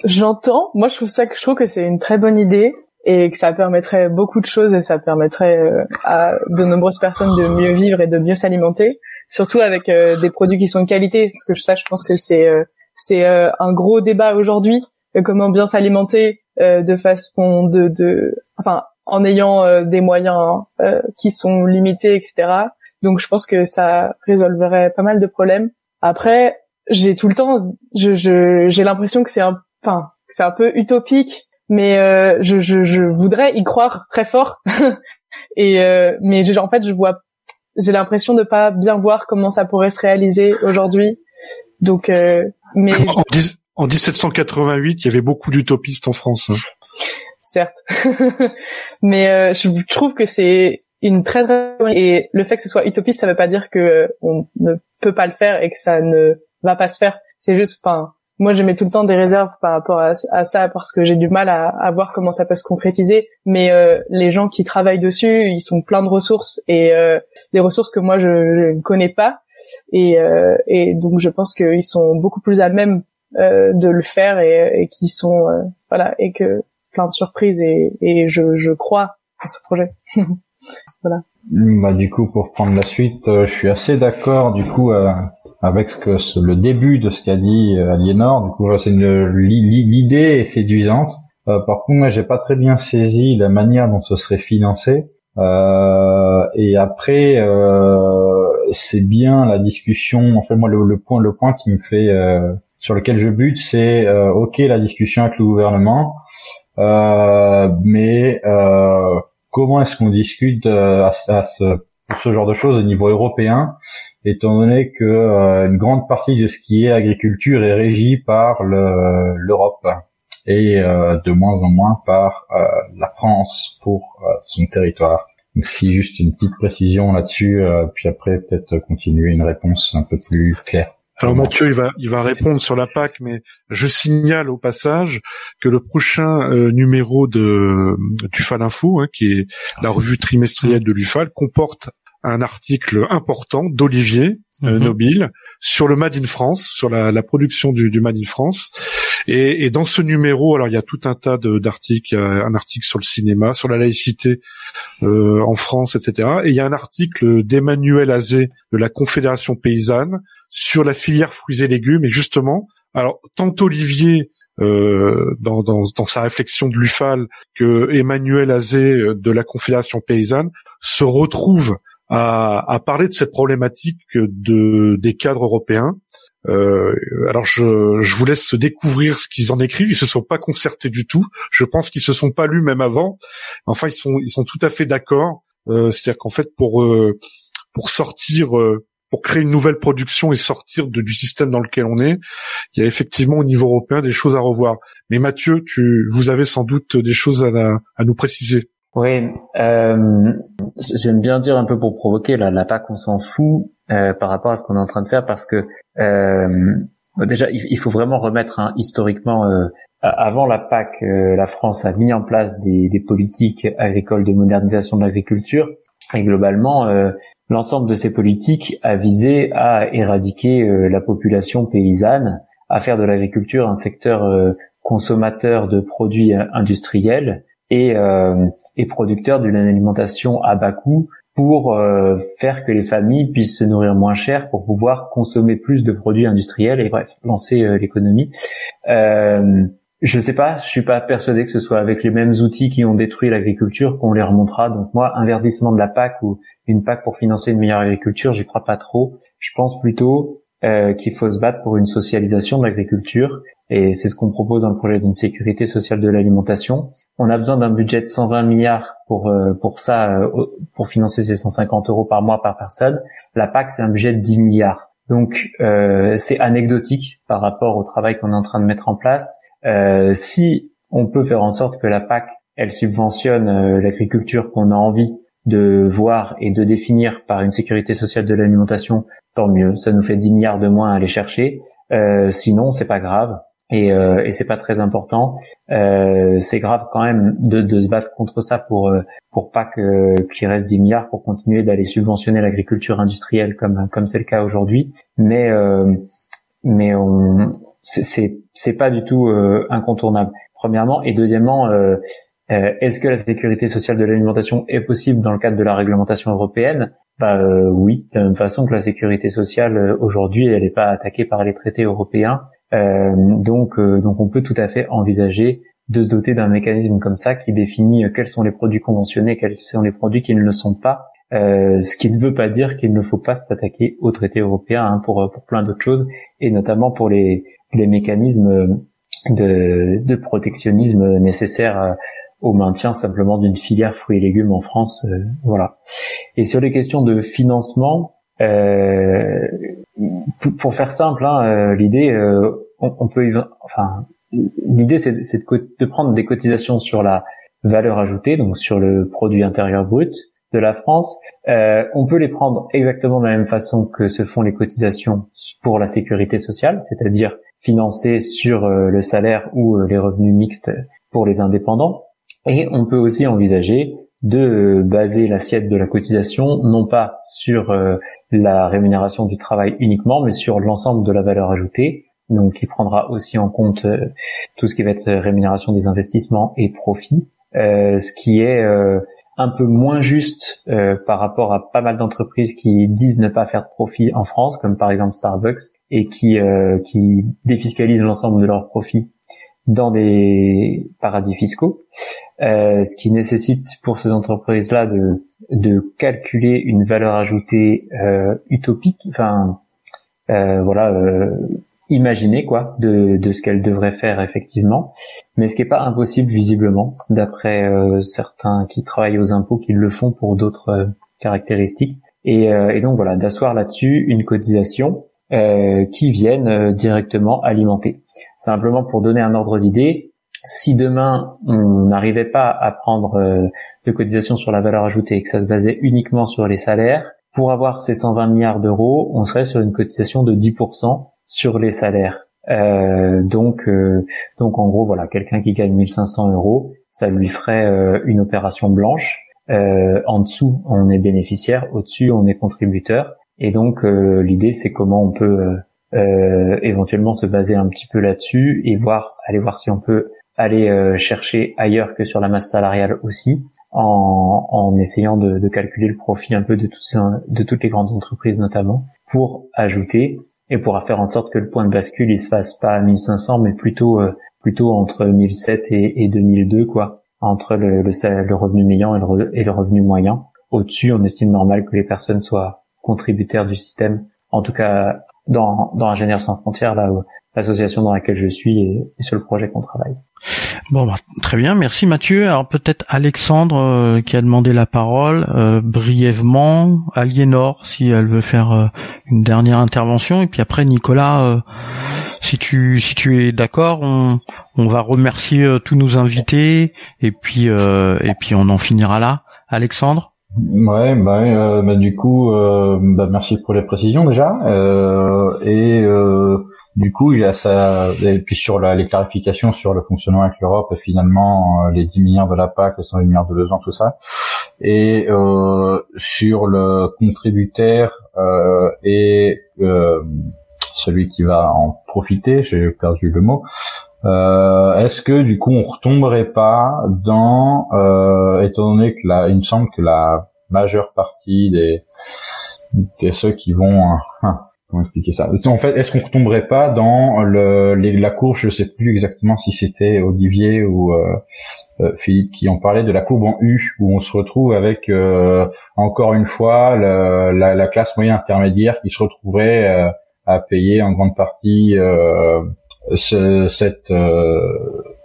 J'entends. Moi, je trouve ça, je trouve que c'est une très bonne idée et que ça permettrait beaucoup de choses et ça permettrait euh, à de nombreuses personnes de mieux vivre et de mieux s'alimenter, surtout avec euh, des produits qui sont de qualité. Parce que ça, je pense que c'est euh, c'est un gros débat aujourd'hui comment bien s'alimenter de façon de, de enfin en ayant des moyens qui sont limités, etc. Donc je pense que ça résolverait pas mal de problèmes. Après, j'ai tout le temps, je j'ai l'impression que c'est un, enfin c'est un peu utopique mais euh, je, je, je, voudrais y croire très fort. [laughs] et euh, mais en fait, je vois, j'ai l'impression de pas bien voir comment ça pourrait se réaliser aujourd'hui. Donc, euh, mais en, 1788, il y avait beaucoup d'utopistes en France. Hein. Certes, [laughs] mais je trouve que c'est une très très et le fait que ce soit utopiste, ça veut pas dire que on ne peut pas le faire et que ça ne va pas se faire. C'est juste, enfin, moi je mets tout le temps des réserves par rapport à, ça parce que j'ai du mal à, à, voir comment ça peut se concrétiser. Mais euh, les gens qui travaillent dessus ils sont pleins de ressources et euh, des ressources que moi je, ne connais pas. Et, euh, et donc je pense qu'ils sont beaucoup plus à même euh, de le faire et, et qui sont euh, voilà et que plein de surprises et, et je, je crois à ce projet [laughs] voilà bah du coup pour prendre la suite je suis assez d'accord du coup avec ce que le début de ce qu'a dit euh, Aliénor. Du coup, c'est l'idée est séduisante. Euh, par contre, moi, j'ai pas très bien saisi la manière dont ce serait financé. Euh, et après, euh, c'est bien la discussion. En fait, moi, le, le, point, le point qui me fait, euh, sur lequel je bute, c'est ok la discussion avec le gouvernement, mais comment est-ce qu'on discute à, à ce, pour ce genre de choses au niveau européen étant donné que euh, une grande partie de ce qui est agriculture est régie par l'Europe et euh, de moins en moins par euh, la France pour son territoire. Donc si juste une petite précision là-dessus, puis après peut-être continuer une réponse un peu plus claire. Alors Mathieu, il va, il va répondre sur la PAC, mais je signale au passage que le prochain numéro de d'UFAL Info, hein, qui est la revue trimestrielle de l'UFAL, comporte un article important d'Olivier euh, mhm. Nobile sur le Made in France, sur la, la production du, du, Made in France. Et, dans ce numéro, alors il y a tout un tas d'articles, un article sur le cinéma, sur la laïcité euh, en France, etc. Et il y a un article d'Emmanuel Azé de la Confédération paysanne sur la filière fruits et légumes. Et justement, alors tant Olivier euh, dans, sa réflexion de l'UFAL que Emmanuel Azé euh, de la Confédération paysanne se retrouve à, parler de cette problématique de, des cadres européens. Euh, alors je, je, vous laisse découvrir ce qu'ils en écrivent. Ils se sont pas concertés du tout. Je pense qu'ils se sont pas lus même avant. Enfin, ils sont ils sont tout à fait d'accord. Euh, C'est-à-dire qu'en fait, pour euh, pour sortir euh, pour créer une nouvelle production et sortir du système dans lequel on est, il y a effectivement au niveau européen des choses à revoir. Mais Mathieu, tu, vous avez sans doute des choses à nous préciser. Oui, euh, j'aime bien dire un peu pour provoquer la PAC, on s'en fout euh, par rapport à ce qu'on est en train de faire parce que euh, déjà il, faut vraiment remettre hein, historiquement. Euh, avant la PAC, euh, la France a mis en place des, des politiques agricoles de modernisation de l'agriculture et globalement euh, l'ensemble de ces politiques a visé à éradiquer la population paysanne, à faire de l'agriculture un secteur consommateur de produits industriels et, euh, et producteur d'une alimentation à bas coût pour euh, faire que les familles puissent se nourrir moins cher pour pouvoir consommer plus de produits industriels et bref lancer euh, l'économie. Je sais pas, je suis pas persuadé que ce soit avec les mêmes outils qui ont détruit l'agriculture qu'on les remontera. Donc moi, un verdissement de la PAC ou une PAC pour financer une meilleure agriculture, j'y crois pas trop. Je pense plutôt euh, qu'il faut se battre pour une socialisation de l'agriculture et c'est ce qu'on propose dans le projet d'une sécurité sociale de l'alimentation. On a besoin d'un budget de 120 milliards pour euh, pour ça, euh, pour financer ces 150 euros par mois par personne. La PAC, c'est un budget de 10 milliards. Donc euh, c'est anecdotique par rapport au travail qu'on est en train de mettre en place. si on peut faire en sorte que la PAC, elle subventionne l'agriculture qu'on a envie de voir et de définir par une sécurité sociale de l'alimentation, tant mieux. Ça nous fait 10 milliards de moins à aller chercher. Euh, sinon, c'est pas grave et, euh, et c'est pas très important. Euh, c'est grave quand même de, de, se battre contre ça pour euh, pour pas que qu'il reste 10 milliards pour continuer d'aller subventionner l'agriculture industrielle comme comme c'est le cas aujourd'hui. Mais euh, mais on c'est c'est pas du tout euh, incontournable. Premièrement et deuxièmement. Est-ce que la sécurité sociale de l'alimentation est possible dans le cadre de la réglementation européenne? Bah oui, de la même façon que la sécurité sociale aujourd'hui, elle n'est pas attaquée par les traités européens. Euh, donc, euh, donc on peut tout à fait envisager de se doter d'un mécanisme comme ça qui définit euh, quels sont les produits conventionnés, quels sont les produits qui ne le sont pas. Euh, ce qui ne veut pas dire qu'il ne faut pas s'attaquer aux traités européens hein, pour pour plein d'autres choses et notamment pour les les mécanismes de, de protectionnisme nécessaires au maintien simplement d'une filière fruits et légumes en France, voilà. Et sur les questions de financement, euh, pour, faire simple, hein, euh, l'idée, euh, on, peut, enfin, l'idée c'est de, prendre des cotisations sur la valeur ajoutée, donc sur le produit intérieur brut de la France. Euh, on peut les prendre exactement de la même façon que se font les cotisations pour la sécurité sociale, c'est-à-dire financées sur le salaire ou les revenus mixtes pour les indépendants. Et on peut aussi envisager de baser l'assiette de la cotisation non pas sur euh, la rémunération du travail uniquement, mais sur l'ensemble de la valeur ajoutée, donc qui prendra aussi en compte euh, tout ce qui va être rémunération des investissements et profits, euh, ce qui est un peu moins juste par rapport à pas mal d'entreprises qui disent ne pas faire de profit en France, comme par exemple Starbucks, et qui, qui défiscalisent l'ensemble de leurs profits dans des paradis fiscaux, euh, ce qui nécessite pour ces entreprises-là de, de calculer une valeur ajoutée euh, utopique, enfin euh, voilà, euh, imaginer quoi de, de ce qu'elles devraient faire effectivement, mais ce qui n'est pas impossible visiblement, d'après euh, certains qui travaillent aux impôts qui le font pour d'autres euh, caractéristiques. Et, et donc voilà, d'asseoir là-dessus une cotisation qui viennent euh, directement alimenter. Simplement pour donner un ordre d'idée, si demain on n'arrivait pas à prendre euh, de cotisation sur la valeur ajoutée et que ça se basait uniquement sur les salaires, pour avoir ces 120 milliards d'euros, on serait sur une cotisation de 10% sur les salaires. Euh, donc, donc en gros, voilà, quelqu'un qui gagne 1500 euros, ça lui ferait une opération blanche. en dessous, on est bénéficiaire. Au-dessus, on est contributeur. Et donc euh, l'idée c'est comment on peut euh, euh, éventuellement se baser un petit peu là-dessus et voir aller voir si on peut aller chercher ailleurs que sur la masse salariale aussi, en, en essayant de, de, calculer le profit un peu de, tous de toutes les grandes entreprises notamment, pour ajouter et pour faire en sorte que le point de bascule il se fasse pas à 1500 mais plutôt plutôt entre 1007 et, et 2002 quoi, entre le, le, le revenu médian et le, et le revenu moyen. Au-dessus, on estime normal que les personnes soient contributaire du système. En tout cas, dans, dans Ingénieurs sans frontières, là, l'association dans laquelle je suis et, sur le projet qu'on travaille. Bon, bah, très bien, merci Mathieu. Alors peut-être Alexandre euh, qui a demandé la parole euh, brièvement, Aliénor si elle veut faire euh, une dernière intervention, et puis après Nicolas, si tu si tu es d'accord, on, on va remercier tous nos invités et puis et puis on en finira là. Alexandre? Ouais, bah, bah du coup, bah, merci pour les précisions déjà et du coup, il y a ça, et puis sur la, les clarifications sur le fonctionnement avec l'Europe, finalement, euh, les 10 milliards de la PAC, les 108 milliards de ans, tout ça. Et euh, sur le contributeur euh, et euh, celui qui va en profiter, j'ai perdu le mot. Euh, est-ce que du coup on retomberait pas dans, étant donné que là, il me semble que la majeure partie des, des ceux qui vont hein, Comment expliquer ça? En fait, est-ce qu'on retomberait pas dans le, la courbe Je sais plus exactement si c'était Olivier ou euh, euh, Philippe qui en parlait de la courbe en U, où on se retrouve avec euh, encore une fois la, la, classe moyenne intermédiaire qui se retrouverait à payer en grande partie ce, cette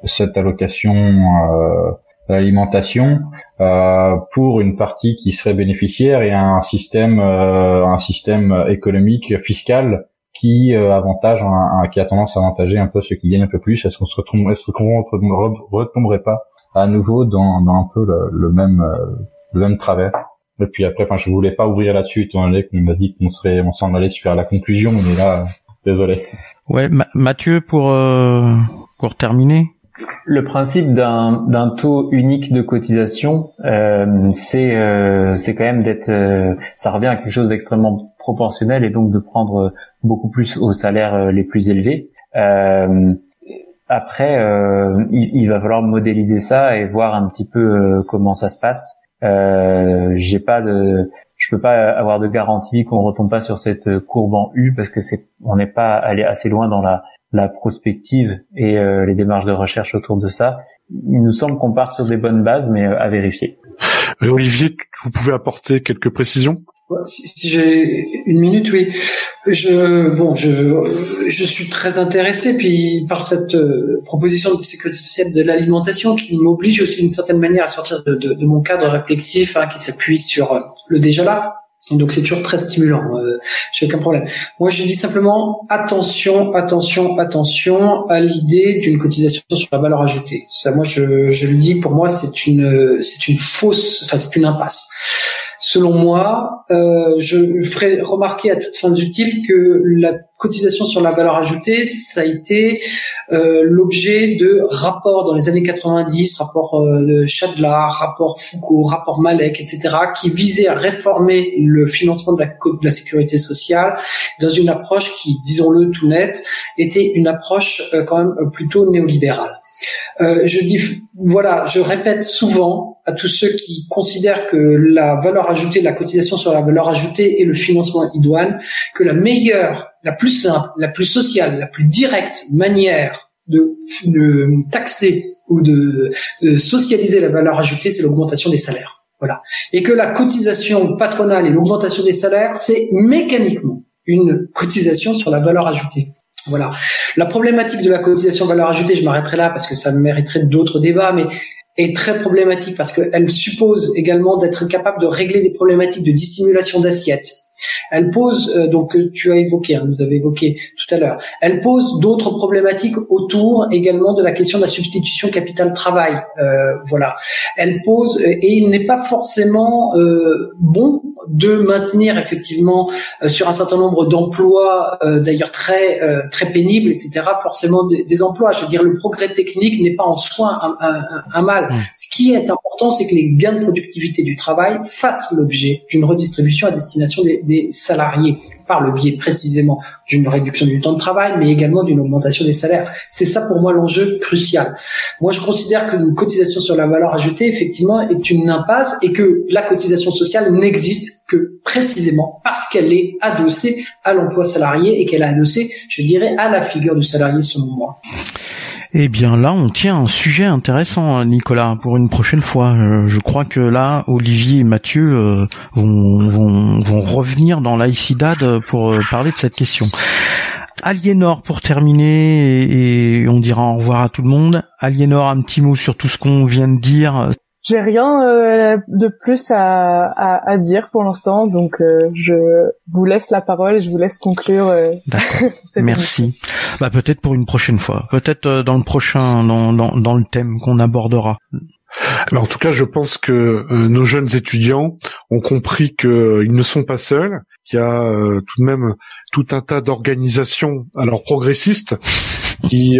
cette allocation l'alimentation euh, pour une partie qui serait bénéficiaire et un système euh, un système économique fiscal qui euh, avantage un, qui a tendance à avantager un peu ceux qui gagnent un peu plus. Est-ce qu'on se retombe est-ce qu'on retomberait pas à nouveau dans, dans un peu le, même le même travers? Et puis après enfin je voulais pas ouvrir là-dessus étant donné qu'on a dit qu'on serait on s'en allait faire la conclusion mais là désolé. Ouais Mathieu pour pour terminer le principe d'un taux unique de cotisation, euh, c'est euh, c'est quand même d'être, euh, ça revient à quelque chose d'extrêmement proportionnel et donc de prendre beaucoup plus aux salaires les plus élevés. après, il, il, va falloir modéliser ça et voir un petit peu comment ça se passe. J'ai pas de, je peux pas avoir de garantie qu'on retombe pas sur cette courbe en U parce que c'est, on n'est pas allé assez loin dans la la prospective et euh, les démarches de recherche autour de ça. Il nous semble qu'on part sur des bonnes bases, mais euh, à vérifier. Olivier, vous pouvez apporter quelques précisions? Si, j'ai une minute, oui. Je bon, je je suis très intéressé puis par cette euh, proposition de sécurité sociale de l'alimentation qui m'oblige aussi d'une certaine manière à sortir de, de, de mon cadre réflexif hein, qui s'appuie sur le déjà là donc c'est toujours très stimulant, euh, j'ai aucun problème. Moi je dis simplement attention, attention, attention à l'idée d'une cotisation sur la valeur ajoutée. Ça, moi je, je le dis, pour moi c'est une c'est une fausse, enfin c'est une impasse. Selon moi, euh, je ferai remarquer à toutes fins utiles que la cotisation sur la valeur ajoutée, ça a été euh, l'objet de rapports dans les années 90, rapport euh, Chadla, rapport Foucault, rapport Malek, etc., qui visaient à réformer le financement de la, de la sécurité sociale dans une approche qui, disons-le tout net, était une approche euh, quand même plutôt néolibérale. Euh, je dis, voilà, je répète souvent à tous ceux qui considèrent que la valeur ajoutée, la cotisation sur la valeur ajoutée et le financement idoine, que la meilleure, la plus simple, la plus sociale, la plus directe manière de, taxer ou de, de socialiser la valeur ajoutée, c'est l'augmentation des salaires. Voilà. Et que la cotisation patronale et l'augmentation des salaires, c'est mécaniquement une cotisation sur la valeur ajoutée. Voilà. La problématique de la cotisation valeur ajoutée, je m'arrêterai là parce que ça mériterait d'autres débats, mais est très problématique parce qu'elle suppose également d'être capable de régler des problématiques de dissimulation d'assiettes, elle pose, euh, donc euh, tu as évoqué, hein, vous avez évoqué tout à l'heure, elle pose d'autres problématiques autour également de la question de la substitution capital-travail. Euh, voilà. Elle pose, et il n'est pas forcément bon de maintenir effectivement sur un certain nombre d'emplois, d'ailleurs très très pénibles, etc., forcément des, emplois. Je veux dire, le progrès technique n'est pas en soi un, mal. Mmh. Ce qui est important, c'est que les gains de productivité du travail fassent l'objet d'une redistribution à destination des, des salariés par le biais précisément d'une réduction du temps de travail, mais également d'une augmentation des salaires. C'est ça pour moi l'enjeu crucial. Moi, je considère qu'une cotisation sur la valeur ajoutée, effectivement, est une impasse et que la cotisation sociale n'existe que précisément parce qu'elle est adossée à l'emploi salarié et qu'elle est adossée, je dirais, à la figure du salarié selon moi. Eh bien là, on tient un sujet intéressant, hein, Nicolas, pour une prochaine fois. Euh, je crois que là, Olivier et Mathieu euh, vont, vont, vont, revenir dans l'AICIDAD pour euh, parler de cette question. Aliénor pour terminer et, et on dira au revoir à tout le monde. Aliénor, un petit mot sur tout ce qu'on vient de dire. J'ai rien euh, de plus à, à, à dire pour l'instant, donc euh, je vous laisse la parole et je vous laisse conclure. euh, [laughs] Merci. Bah peut-être pour une prochaine fois. Peut-être euh, dans le prochain, dans, dans, dans le thème qu'on abordera. Alors, en tout cas, je pense que euh, nos jeunes étudiants ont compris qu'ils ne sont pas seuls, qu'il y a euh, tout de même tout un tas d'organisations, alors progressistes, qui qui,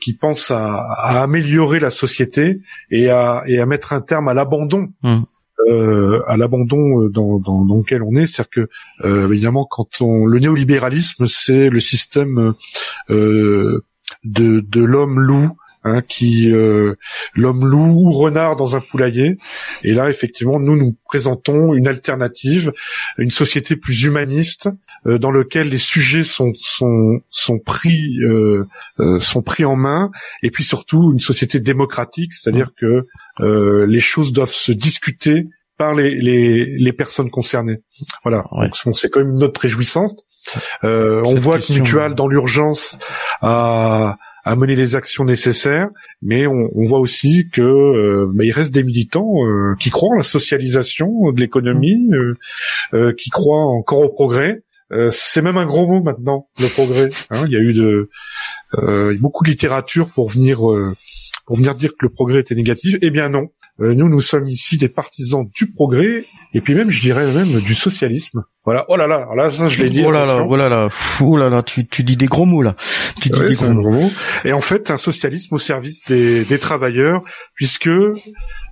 qui pensent à, à, améliorer la société et à, et à mettre un terme à l'abandon. Mmh. Euh, à l'abandon dans, dans, dans lequel on est, c'est-à-dire que euh, évidemment quand on le néolibéralisme c'est le système euh, de, de l'homme loup Hein, qui euh, l'homme loup ou renard dans un poulailler. Et là, effectivement, nous nous présentons une alternative, une société plus humaniste, euh, dans lequel les sujets sont sont sont pris euh, sont pris en main, et puis surtout une société démocratique, c'est-à-dire que les choses doivent se discuter par les, les, les personnes concernées. Voilà. Ouais. Donc c'est quand même une note réjouissante. Euh, on voit que Mutual, dans l'urgence, a, a mené les actions nécessaires, mais on, on voit aussi que euh, bah, il reste des militants euh, qui croient en la socialisation de l'économie, euh, euh, qui croient encore au progrès. Euh, c'est même un gros mot maintenant, le progrès. hein. il y a eu de euh, beaucoup de littérature pour venir euh, pour venir dire que le progrès était négatif. Eh bien non. Euh, nous, nous sommes ici des partisans du progrès et puis même, je dirais même du socialisme. Voilà. Oh là là, là, ça, je l'ai dit. Oh là là, oh là là, oh là là, tu, tu dis des gros mots là. Tu dis Ouais, des gros mots. Et en fait, un socialisme au service des, des travailleurs, puisque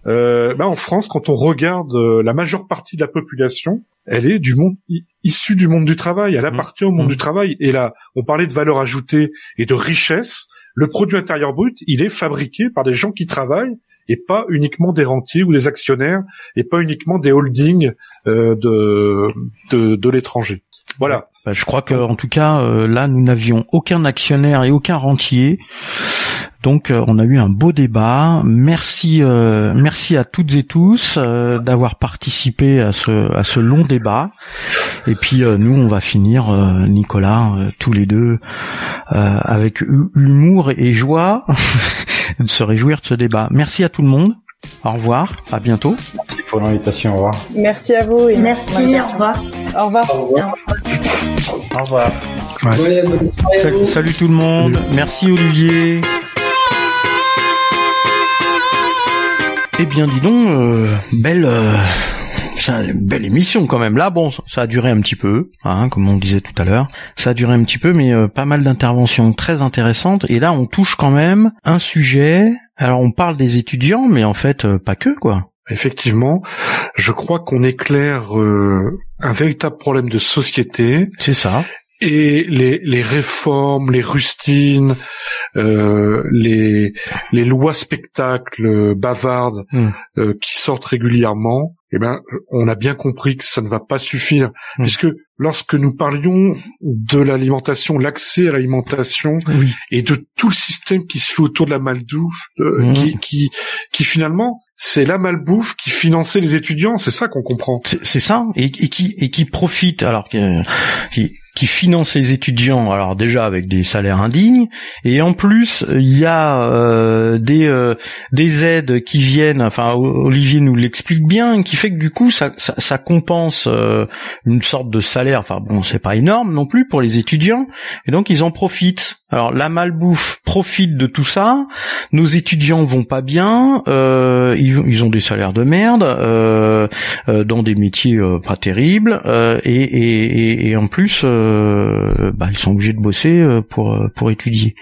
euh, bah, en France, quand on regarde euh, la majeure partie de la population, elle est du monde issue du monde du travail. Elle appartient au monde Mmh. du travail. Et là, on parlait de valeur ajoutée et de richesse. Le produit intérieur brut, il est fabriqué par des gens qui travaillent et pas uniquement des rentiers ou des actionnaires et pas uniquement des holdings euh, de, de, de l'étranger. Voilà. Bah, je crois que en tout cas euh, là nous n'avions aucun actionnaire et aucun rentier. Donc euh, on a eu un beau débat. Merci euh, merci à toutes et tous d'avoir participé à ce à ce long débat. Et puis nous on va finir Nicolas tous les deux avec hu- humour et joie [laughs] de se réjouir de ce débat. Merci à tout le monde. Au revoir, à bientôt. Merci pour l'invitation. Au revoir. Merci à vous et Merci, au revoir. Au revoir. Au revoir. Ouais, Salut, tout le monde. Merci Olivier. Eh bien, dis donc, euh, belle, euh, belle émission quand même. Là, bon, ça a duré un petit peu, hein, comme on disait tout à l'heure. Ça a duré un petit peu, mais euh, pas mal d'interventions très intéressantes. Et là, on touche quand même un sujet. Alors, on parle des étudiants, mais en fait, euh, pas que, quoi. Effectivement, je crois qu'on éclaire euh, un véritable problème de société. C'est ça. Et les, les réformes, les rustines, euh, les, les lois spectacles bavardes Mm. euh, qui sortent régulièrement, eh ben, on a bien compris que ça ne va pas suffire, Mm. puisque lorsque nous parlions de l'alimentation, l'accès à l'alimentation Oui. et de tout le système qui se fait autour de la malbouffe, euh, Mm. qui, qui, qui finalement, c'est la malbouffe qui finançait les étudiants, c'est ça qu'on comprend. C'est ça, et, qui profite alors qui qui finance les étudiants alors déjà avec des salaires indignes et en plus il y a euh, des euh, des aides qui viennent enfin Olivier nous l'explique bien qui fait que du coup ça ça, ça compense euh, une sorte de salaire. Enfin bon c'est pas énorme non plus pour les étudiants et donc ils en profitent. Alors la malbouffe profite de tout ça. Nos étudiants vont pas bien euh, ils, ils ont des salaires de merde euh, euh, dans des métiers pas terribles et, et, et, et en plus euh, bah, ils sont obligés de bosser euh, pour euh, pour étudier.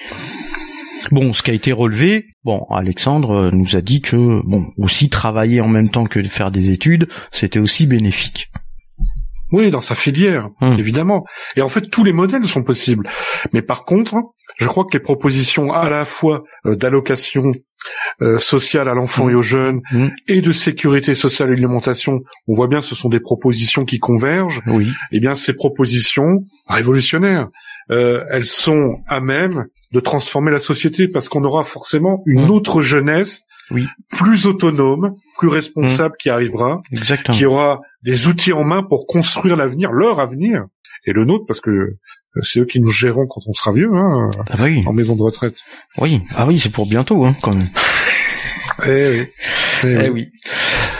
Bon, ce qui a été relevé, bon, Alexandre euh, nous a dit que bon, aussi travailler en même temps que de faire des études, c'était aussi bénéfique. Oui, dans sa filière, Hum. évidemment. Et en fait, tous les modèles sont possibles. Mais par contre, je crois que les propositions à la fois euh, d'allocation euh, sociale à l'enfant et aux jeunes Hum. et de sécurité sociale et d'alimentation, on voit bien ce sont des propositions qui convergent. Oui. Eh bien, ces propositions révolutionnaires, euh, elles sont à même de transformer la société parce qu'on aura forcément une Hum. autre jeunesse Oui. plus autonome, plus responsable qui arrivera Exactement. qui aura des outils en main pour construire l'avenir, leur avenir. Et le nôtre, parce que euh, c'est eux qui nous géreront quand on sera vieux, hein, Ah bah oui. en maison de retraite. Oui. Ah oui, c'est pour bientôt, hein, quand même. Eh oui. Eh Eh oui. oui.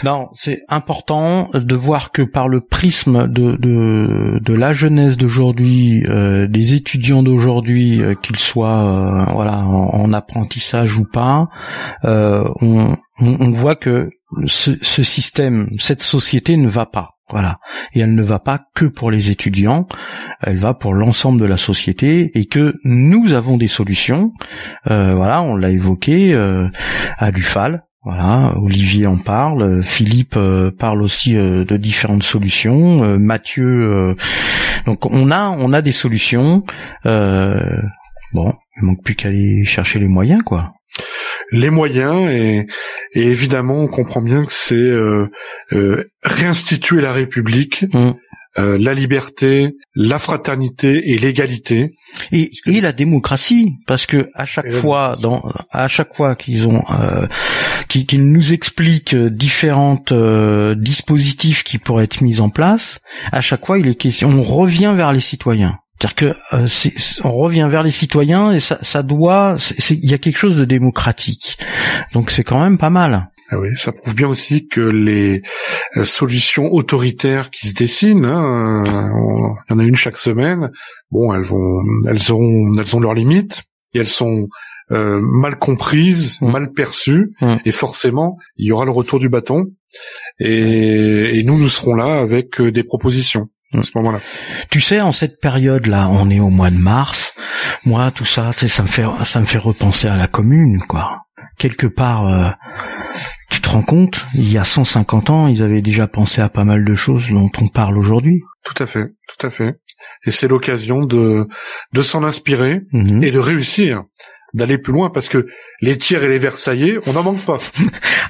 Non, c'est important de voir que par le prisme de de, de la jeunesse d'aujourd'hui, euh, des étudiants d'aujourd'hui, euh, qu'ils soient euh, voilà en, en apprentissage ou pas, euh, on, on, on voit que ce, ce système, cette société ne va pas. Voilà. Et elle ne va pas que pour les étudiants, elle va pour l'ensemble de la société et que nous avons des solutions. Euh, voilà, on l'a évoqué euh, à l'UFAL. Voilà, Olivier en parle, euh, Philippe euh, parle aussi de différentes solutions, Mathieu. donc on a on a des solutions. Bon, il manque plus qu'à aller chercher les moyens, quoi. Les moyens et, et évidemment on comprend bien que c'est euh, euh, réinstituer la République, Mm. euh, la liberté, la fraternité et l'égalité. Et, et la démocratie, parce que à chaque fois, dans, à chaque fois qu'ils ont, euh, qu'ils nous expliquent différentes euh, dispositifs qui pourraient être mis en place, à chaque fois il est question, on revient vers les citoyens. C'est-à-dire que euh, on revient vers les citoyens et ça, ça doit, c'est- c'est- il y a quelque chose de démocratique. Donc c'est quand même pas mal. Ah oui, ça prouve bien aussi que les euh, solutions autoritaires qui se dessinent, hein, euh, on- il y en a une chaque semaine. Bon, elles vont, elles ont, elles ont leurs limites et elles sont euh, mal comprises, Mm. mal perçues, Mm. et forcément, il y aura le retour du bâton. Et, et nous, nous serons là avec des propositions à ce moment-là. Tu sais, en cette période-là, on est au mois de mars. Moi, tout ça, tu sais, ça me fait, ça me fait repenser à la commune, quoi. Quelque part, euh, tu te rends compte, il y a 150 ans, ils avaient déjà pensé à pas mal de choses dont on parle aujourd'hui. Tout à fait, tout à fait. Et c'est l'occasion de de s'en inspirer Mhm. et de réussir, d'aller plus loin, parce que les tiers et les Versaillais, on n'en manque pas. [laughs]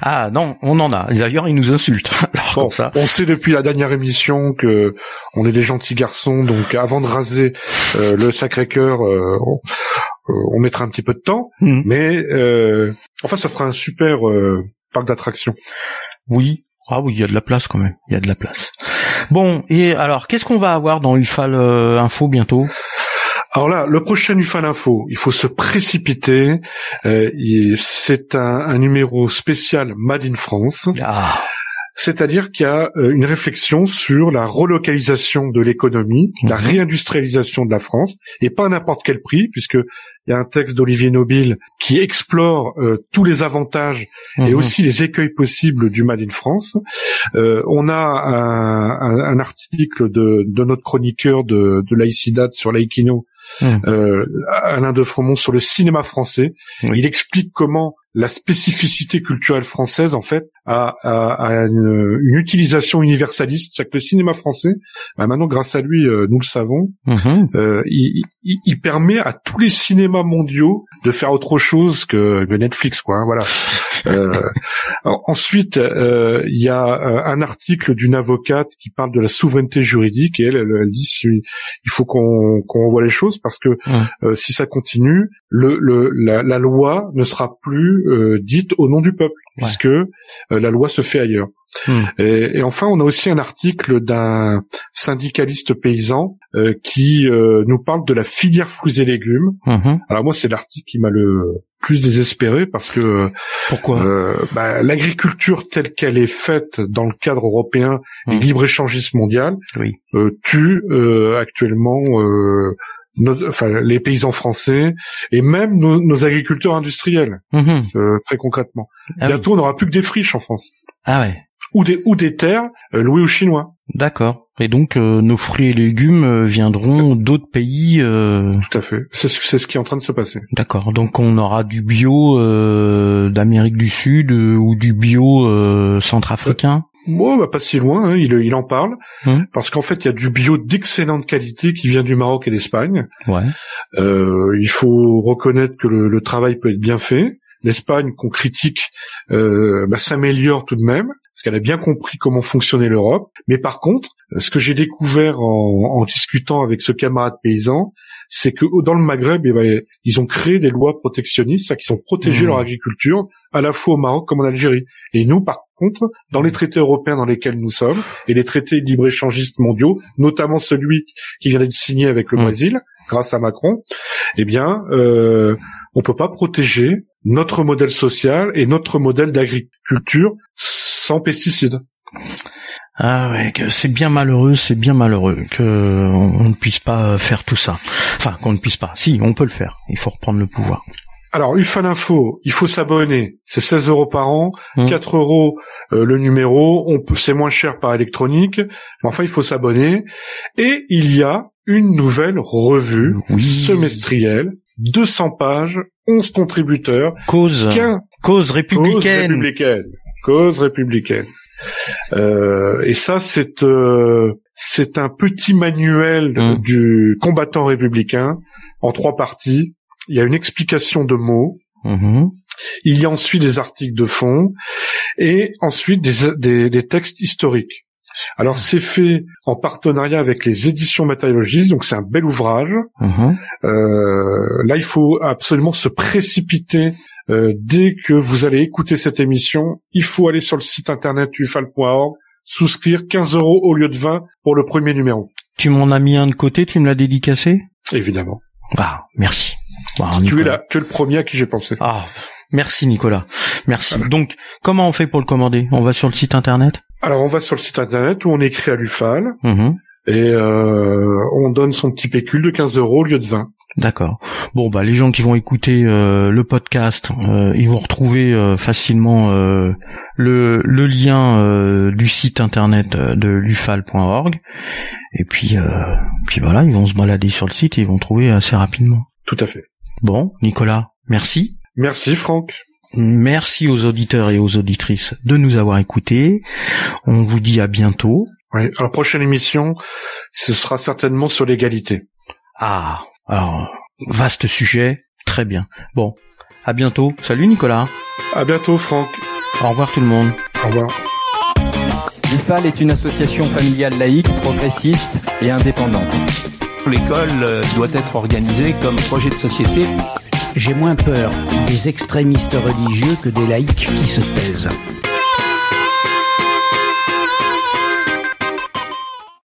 Ah non, on en a. D'ailleurs, ils nous insultent. [laughs] Alors Bon, comme ça. on sait depuis la dernière émission que on est des gentils garçons, donc avant de raser euh, le Sacré-Cœur, euh, on, euh, on mettra un petit peu de temps, Mhm. mais euh, enfin ça fera un super euh, parc d'attractions. Oui. Ah oui, il y a de la place quand même. Il y a de la place. Bon, et alors, qu'est-ce qu'on va avoir dans euh, Info bientôt? Alors là, le prochain UFAL Info, il faut se précipiter. Euh, c'est un, un numéro spécial Made in France. Ah, C'est-à-dire qu'il y a euh, une réflexion sur la relocalisation de l'économie, la Mhm. réindustrialisation de la France, et pas à n'importe quel prix, puisque il y a un texte d'Olivier Nobile qui explore euh, tous les avantages et mhm. aussi les écueils possibles du Made in France. Euh, on a un, un- un article de, de notre chroniqueur de, de sur Laïkino, Mhm. euh, Alain de Fromont, sur le cinéma français. Il explique comment la spécificité culturelle française, en fait, a, a- a une, une utilisation universaliste. C'est que le cinéma français, bah, maintenant, grâce à lui, euh, nous le savons, Mhm. euh, il, il- il permet à tous les cinémas mondiaux de faire autre chose que, que Netflix, quoi. hein, voilà. Euh, ensuite, euh, il y a un article d'une avocate qui parle de la souveraineté juridique et elle, elle, elle dit il faut qu'on qu'on revoie les choses parce que euh, si ça continue, le, le, la, la loi ne sera plus euh, dite au nom du peuple Ouais. puisque euh, la loi se fait ailleurs. Mhm. Et, et enfin, on a aussi un article d'un syndicaliste paysan euh, qui euh, nous parle de la filière fruits et légumes. Mhm. Alors moi, c'est l'article qui m'a le plus désespéré parce que Pourquoi? euh, bah, l'agriculture telle qu'elle est faite dans le cadre européen et Mhm. libre-échangiste mondial Oui. euh, tue euh, actuellement euh, nos- enfin, les paysans français et même nos, nos agriculteurs industriels, Mhm. euh, très concrètement. Ah, oui. Bientôt, on n'aura plus que des friches en France Ah ouais. Ou des ou des terres euh, louées aux Chinois. D'accord. Et donc euh, nos fruits et légumes euh, viendront d'autres pays. euh, Tout à fait. C'est ce, c'est ce qui est en train de se passer. D'accord. Donc on aura du bio euh, d'Amérique du Sud euh, ou du bio euh, centrafricain? Bon, bah pas si loin. hein, il, il en parle Hum. parce qu'en fait, il y a du bio d'excellente qualité qui vient du Maroc et d'Espagne. Ouais. Euh, il faut reconnaître que le, le travail peut être bien fait. L'Espagne qu'on critique euh, bah, s'améliore tout de même parce qu'elle a bien compris comment fonctionnait l'Europe. Mais par contre, euh, ce que j'ai découvert en, en discutant avec ce camarade paysan, c'est que dans le Maghreb, eh ben, ils ont créé des lois protectionnistes, c'est-à-dire qu'ils ont protégé Mmh. leur agriculture à la fois au Maroc comme en Algérie. Et nous, par contre, dans les traités européens dans lesquels nous sommes, et les traités libre-échangistes mondiaux, notamment celui qui vient d'être signé avec le Mmh. Brésil, grâce à Macron, eh bien, euh, on peut pas protéger notre modèle social et notre modèle d'agriculture sans pesticides. Ah ouais, c'est bien malheureux, c'est bien malheureux que on, ne puisse pas faire tout ça. Enfin, qu'on ne puisse pas. Si, on peut le faire. Il faut reprendre le pouvoir. Alors, UFA l'info, il faut s'abonner. C'est 16 euros par an, Mmh. 4 euros euh, le numéro. On c'est moins cher par électronique, mais enfin, il faut s'abonner. Et il y a une nouvelle revue semestrielle, 200 pages, 11 contributeurs, cause cause républicaine. Cause républicaine. Euh, et ça, c'est euh, c'est un petit manuel Mmh. du combattant républicain en trois parties. Il y a une explication de mots. Mhm. Il y a ensuite des articles de fond et ensuite des, des, des textes historiques. Alors c'est fait en partenariat avec les éditions matériologistes, donc c'est un bel ouvrage. Euh, là, il faut absolument se précipiter. Euh, dès que vous allez écouter cette émission, il faut aller sur le site internet ufal.org, souscrire 15 euros au lieu de 20 pour le premier numéro. Tu m'en as mis un de côté, tu me l'as dédicacé? Évidemment. Ah, merci. Ah, Tu es, là, tu es le premier à qui j'ai pensé. Ah, merci Nicolas. Merci. Donc, comment on fait pour le commander? On va sur le site internet? Alors on va sur le site internet où on écrit à l'UFAL Mhm. Et euh, on donne son petit pécule de 15 euros au lieu de 20. D'accord. Bon, bah les gens qui vont écouter euh, le podcast, euh, ils vont retrouver euh, facilement euh, le, le lien euh, du site internet de lufal.org. Et puis, euh, puis voilà, ils vont se balader sur le site et ils vont trouver assez rapidement. Tout à fait. Bon, Nicolas, merci. Merci Franck. Merci aux auditeurs et aux auditrices de nous avoir écoutés. On vous dit à bientôt. Oui. Alors prochaine émission, ce sera certainement sur l'égalité. Ah, alors, vaste sujet, très bien. Bon, à bientôt. Salut Nicolas. À bientôt Franck. Au revoir tout le monde. Au revoir. L'UFAL est une association familiale laïque, progressiste et indépendante. L'école euh, doit être organisée comme projet de société J'ai moins peur des extrémistes religieux que des laïcs qui se taisent.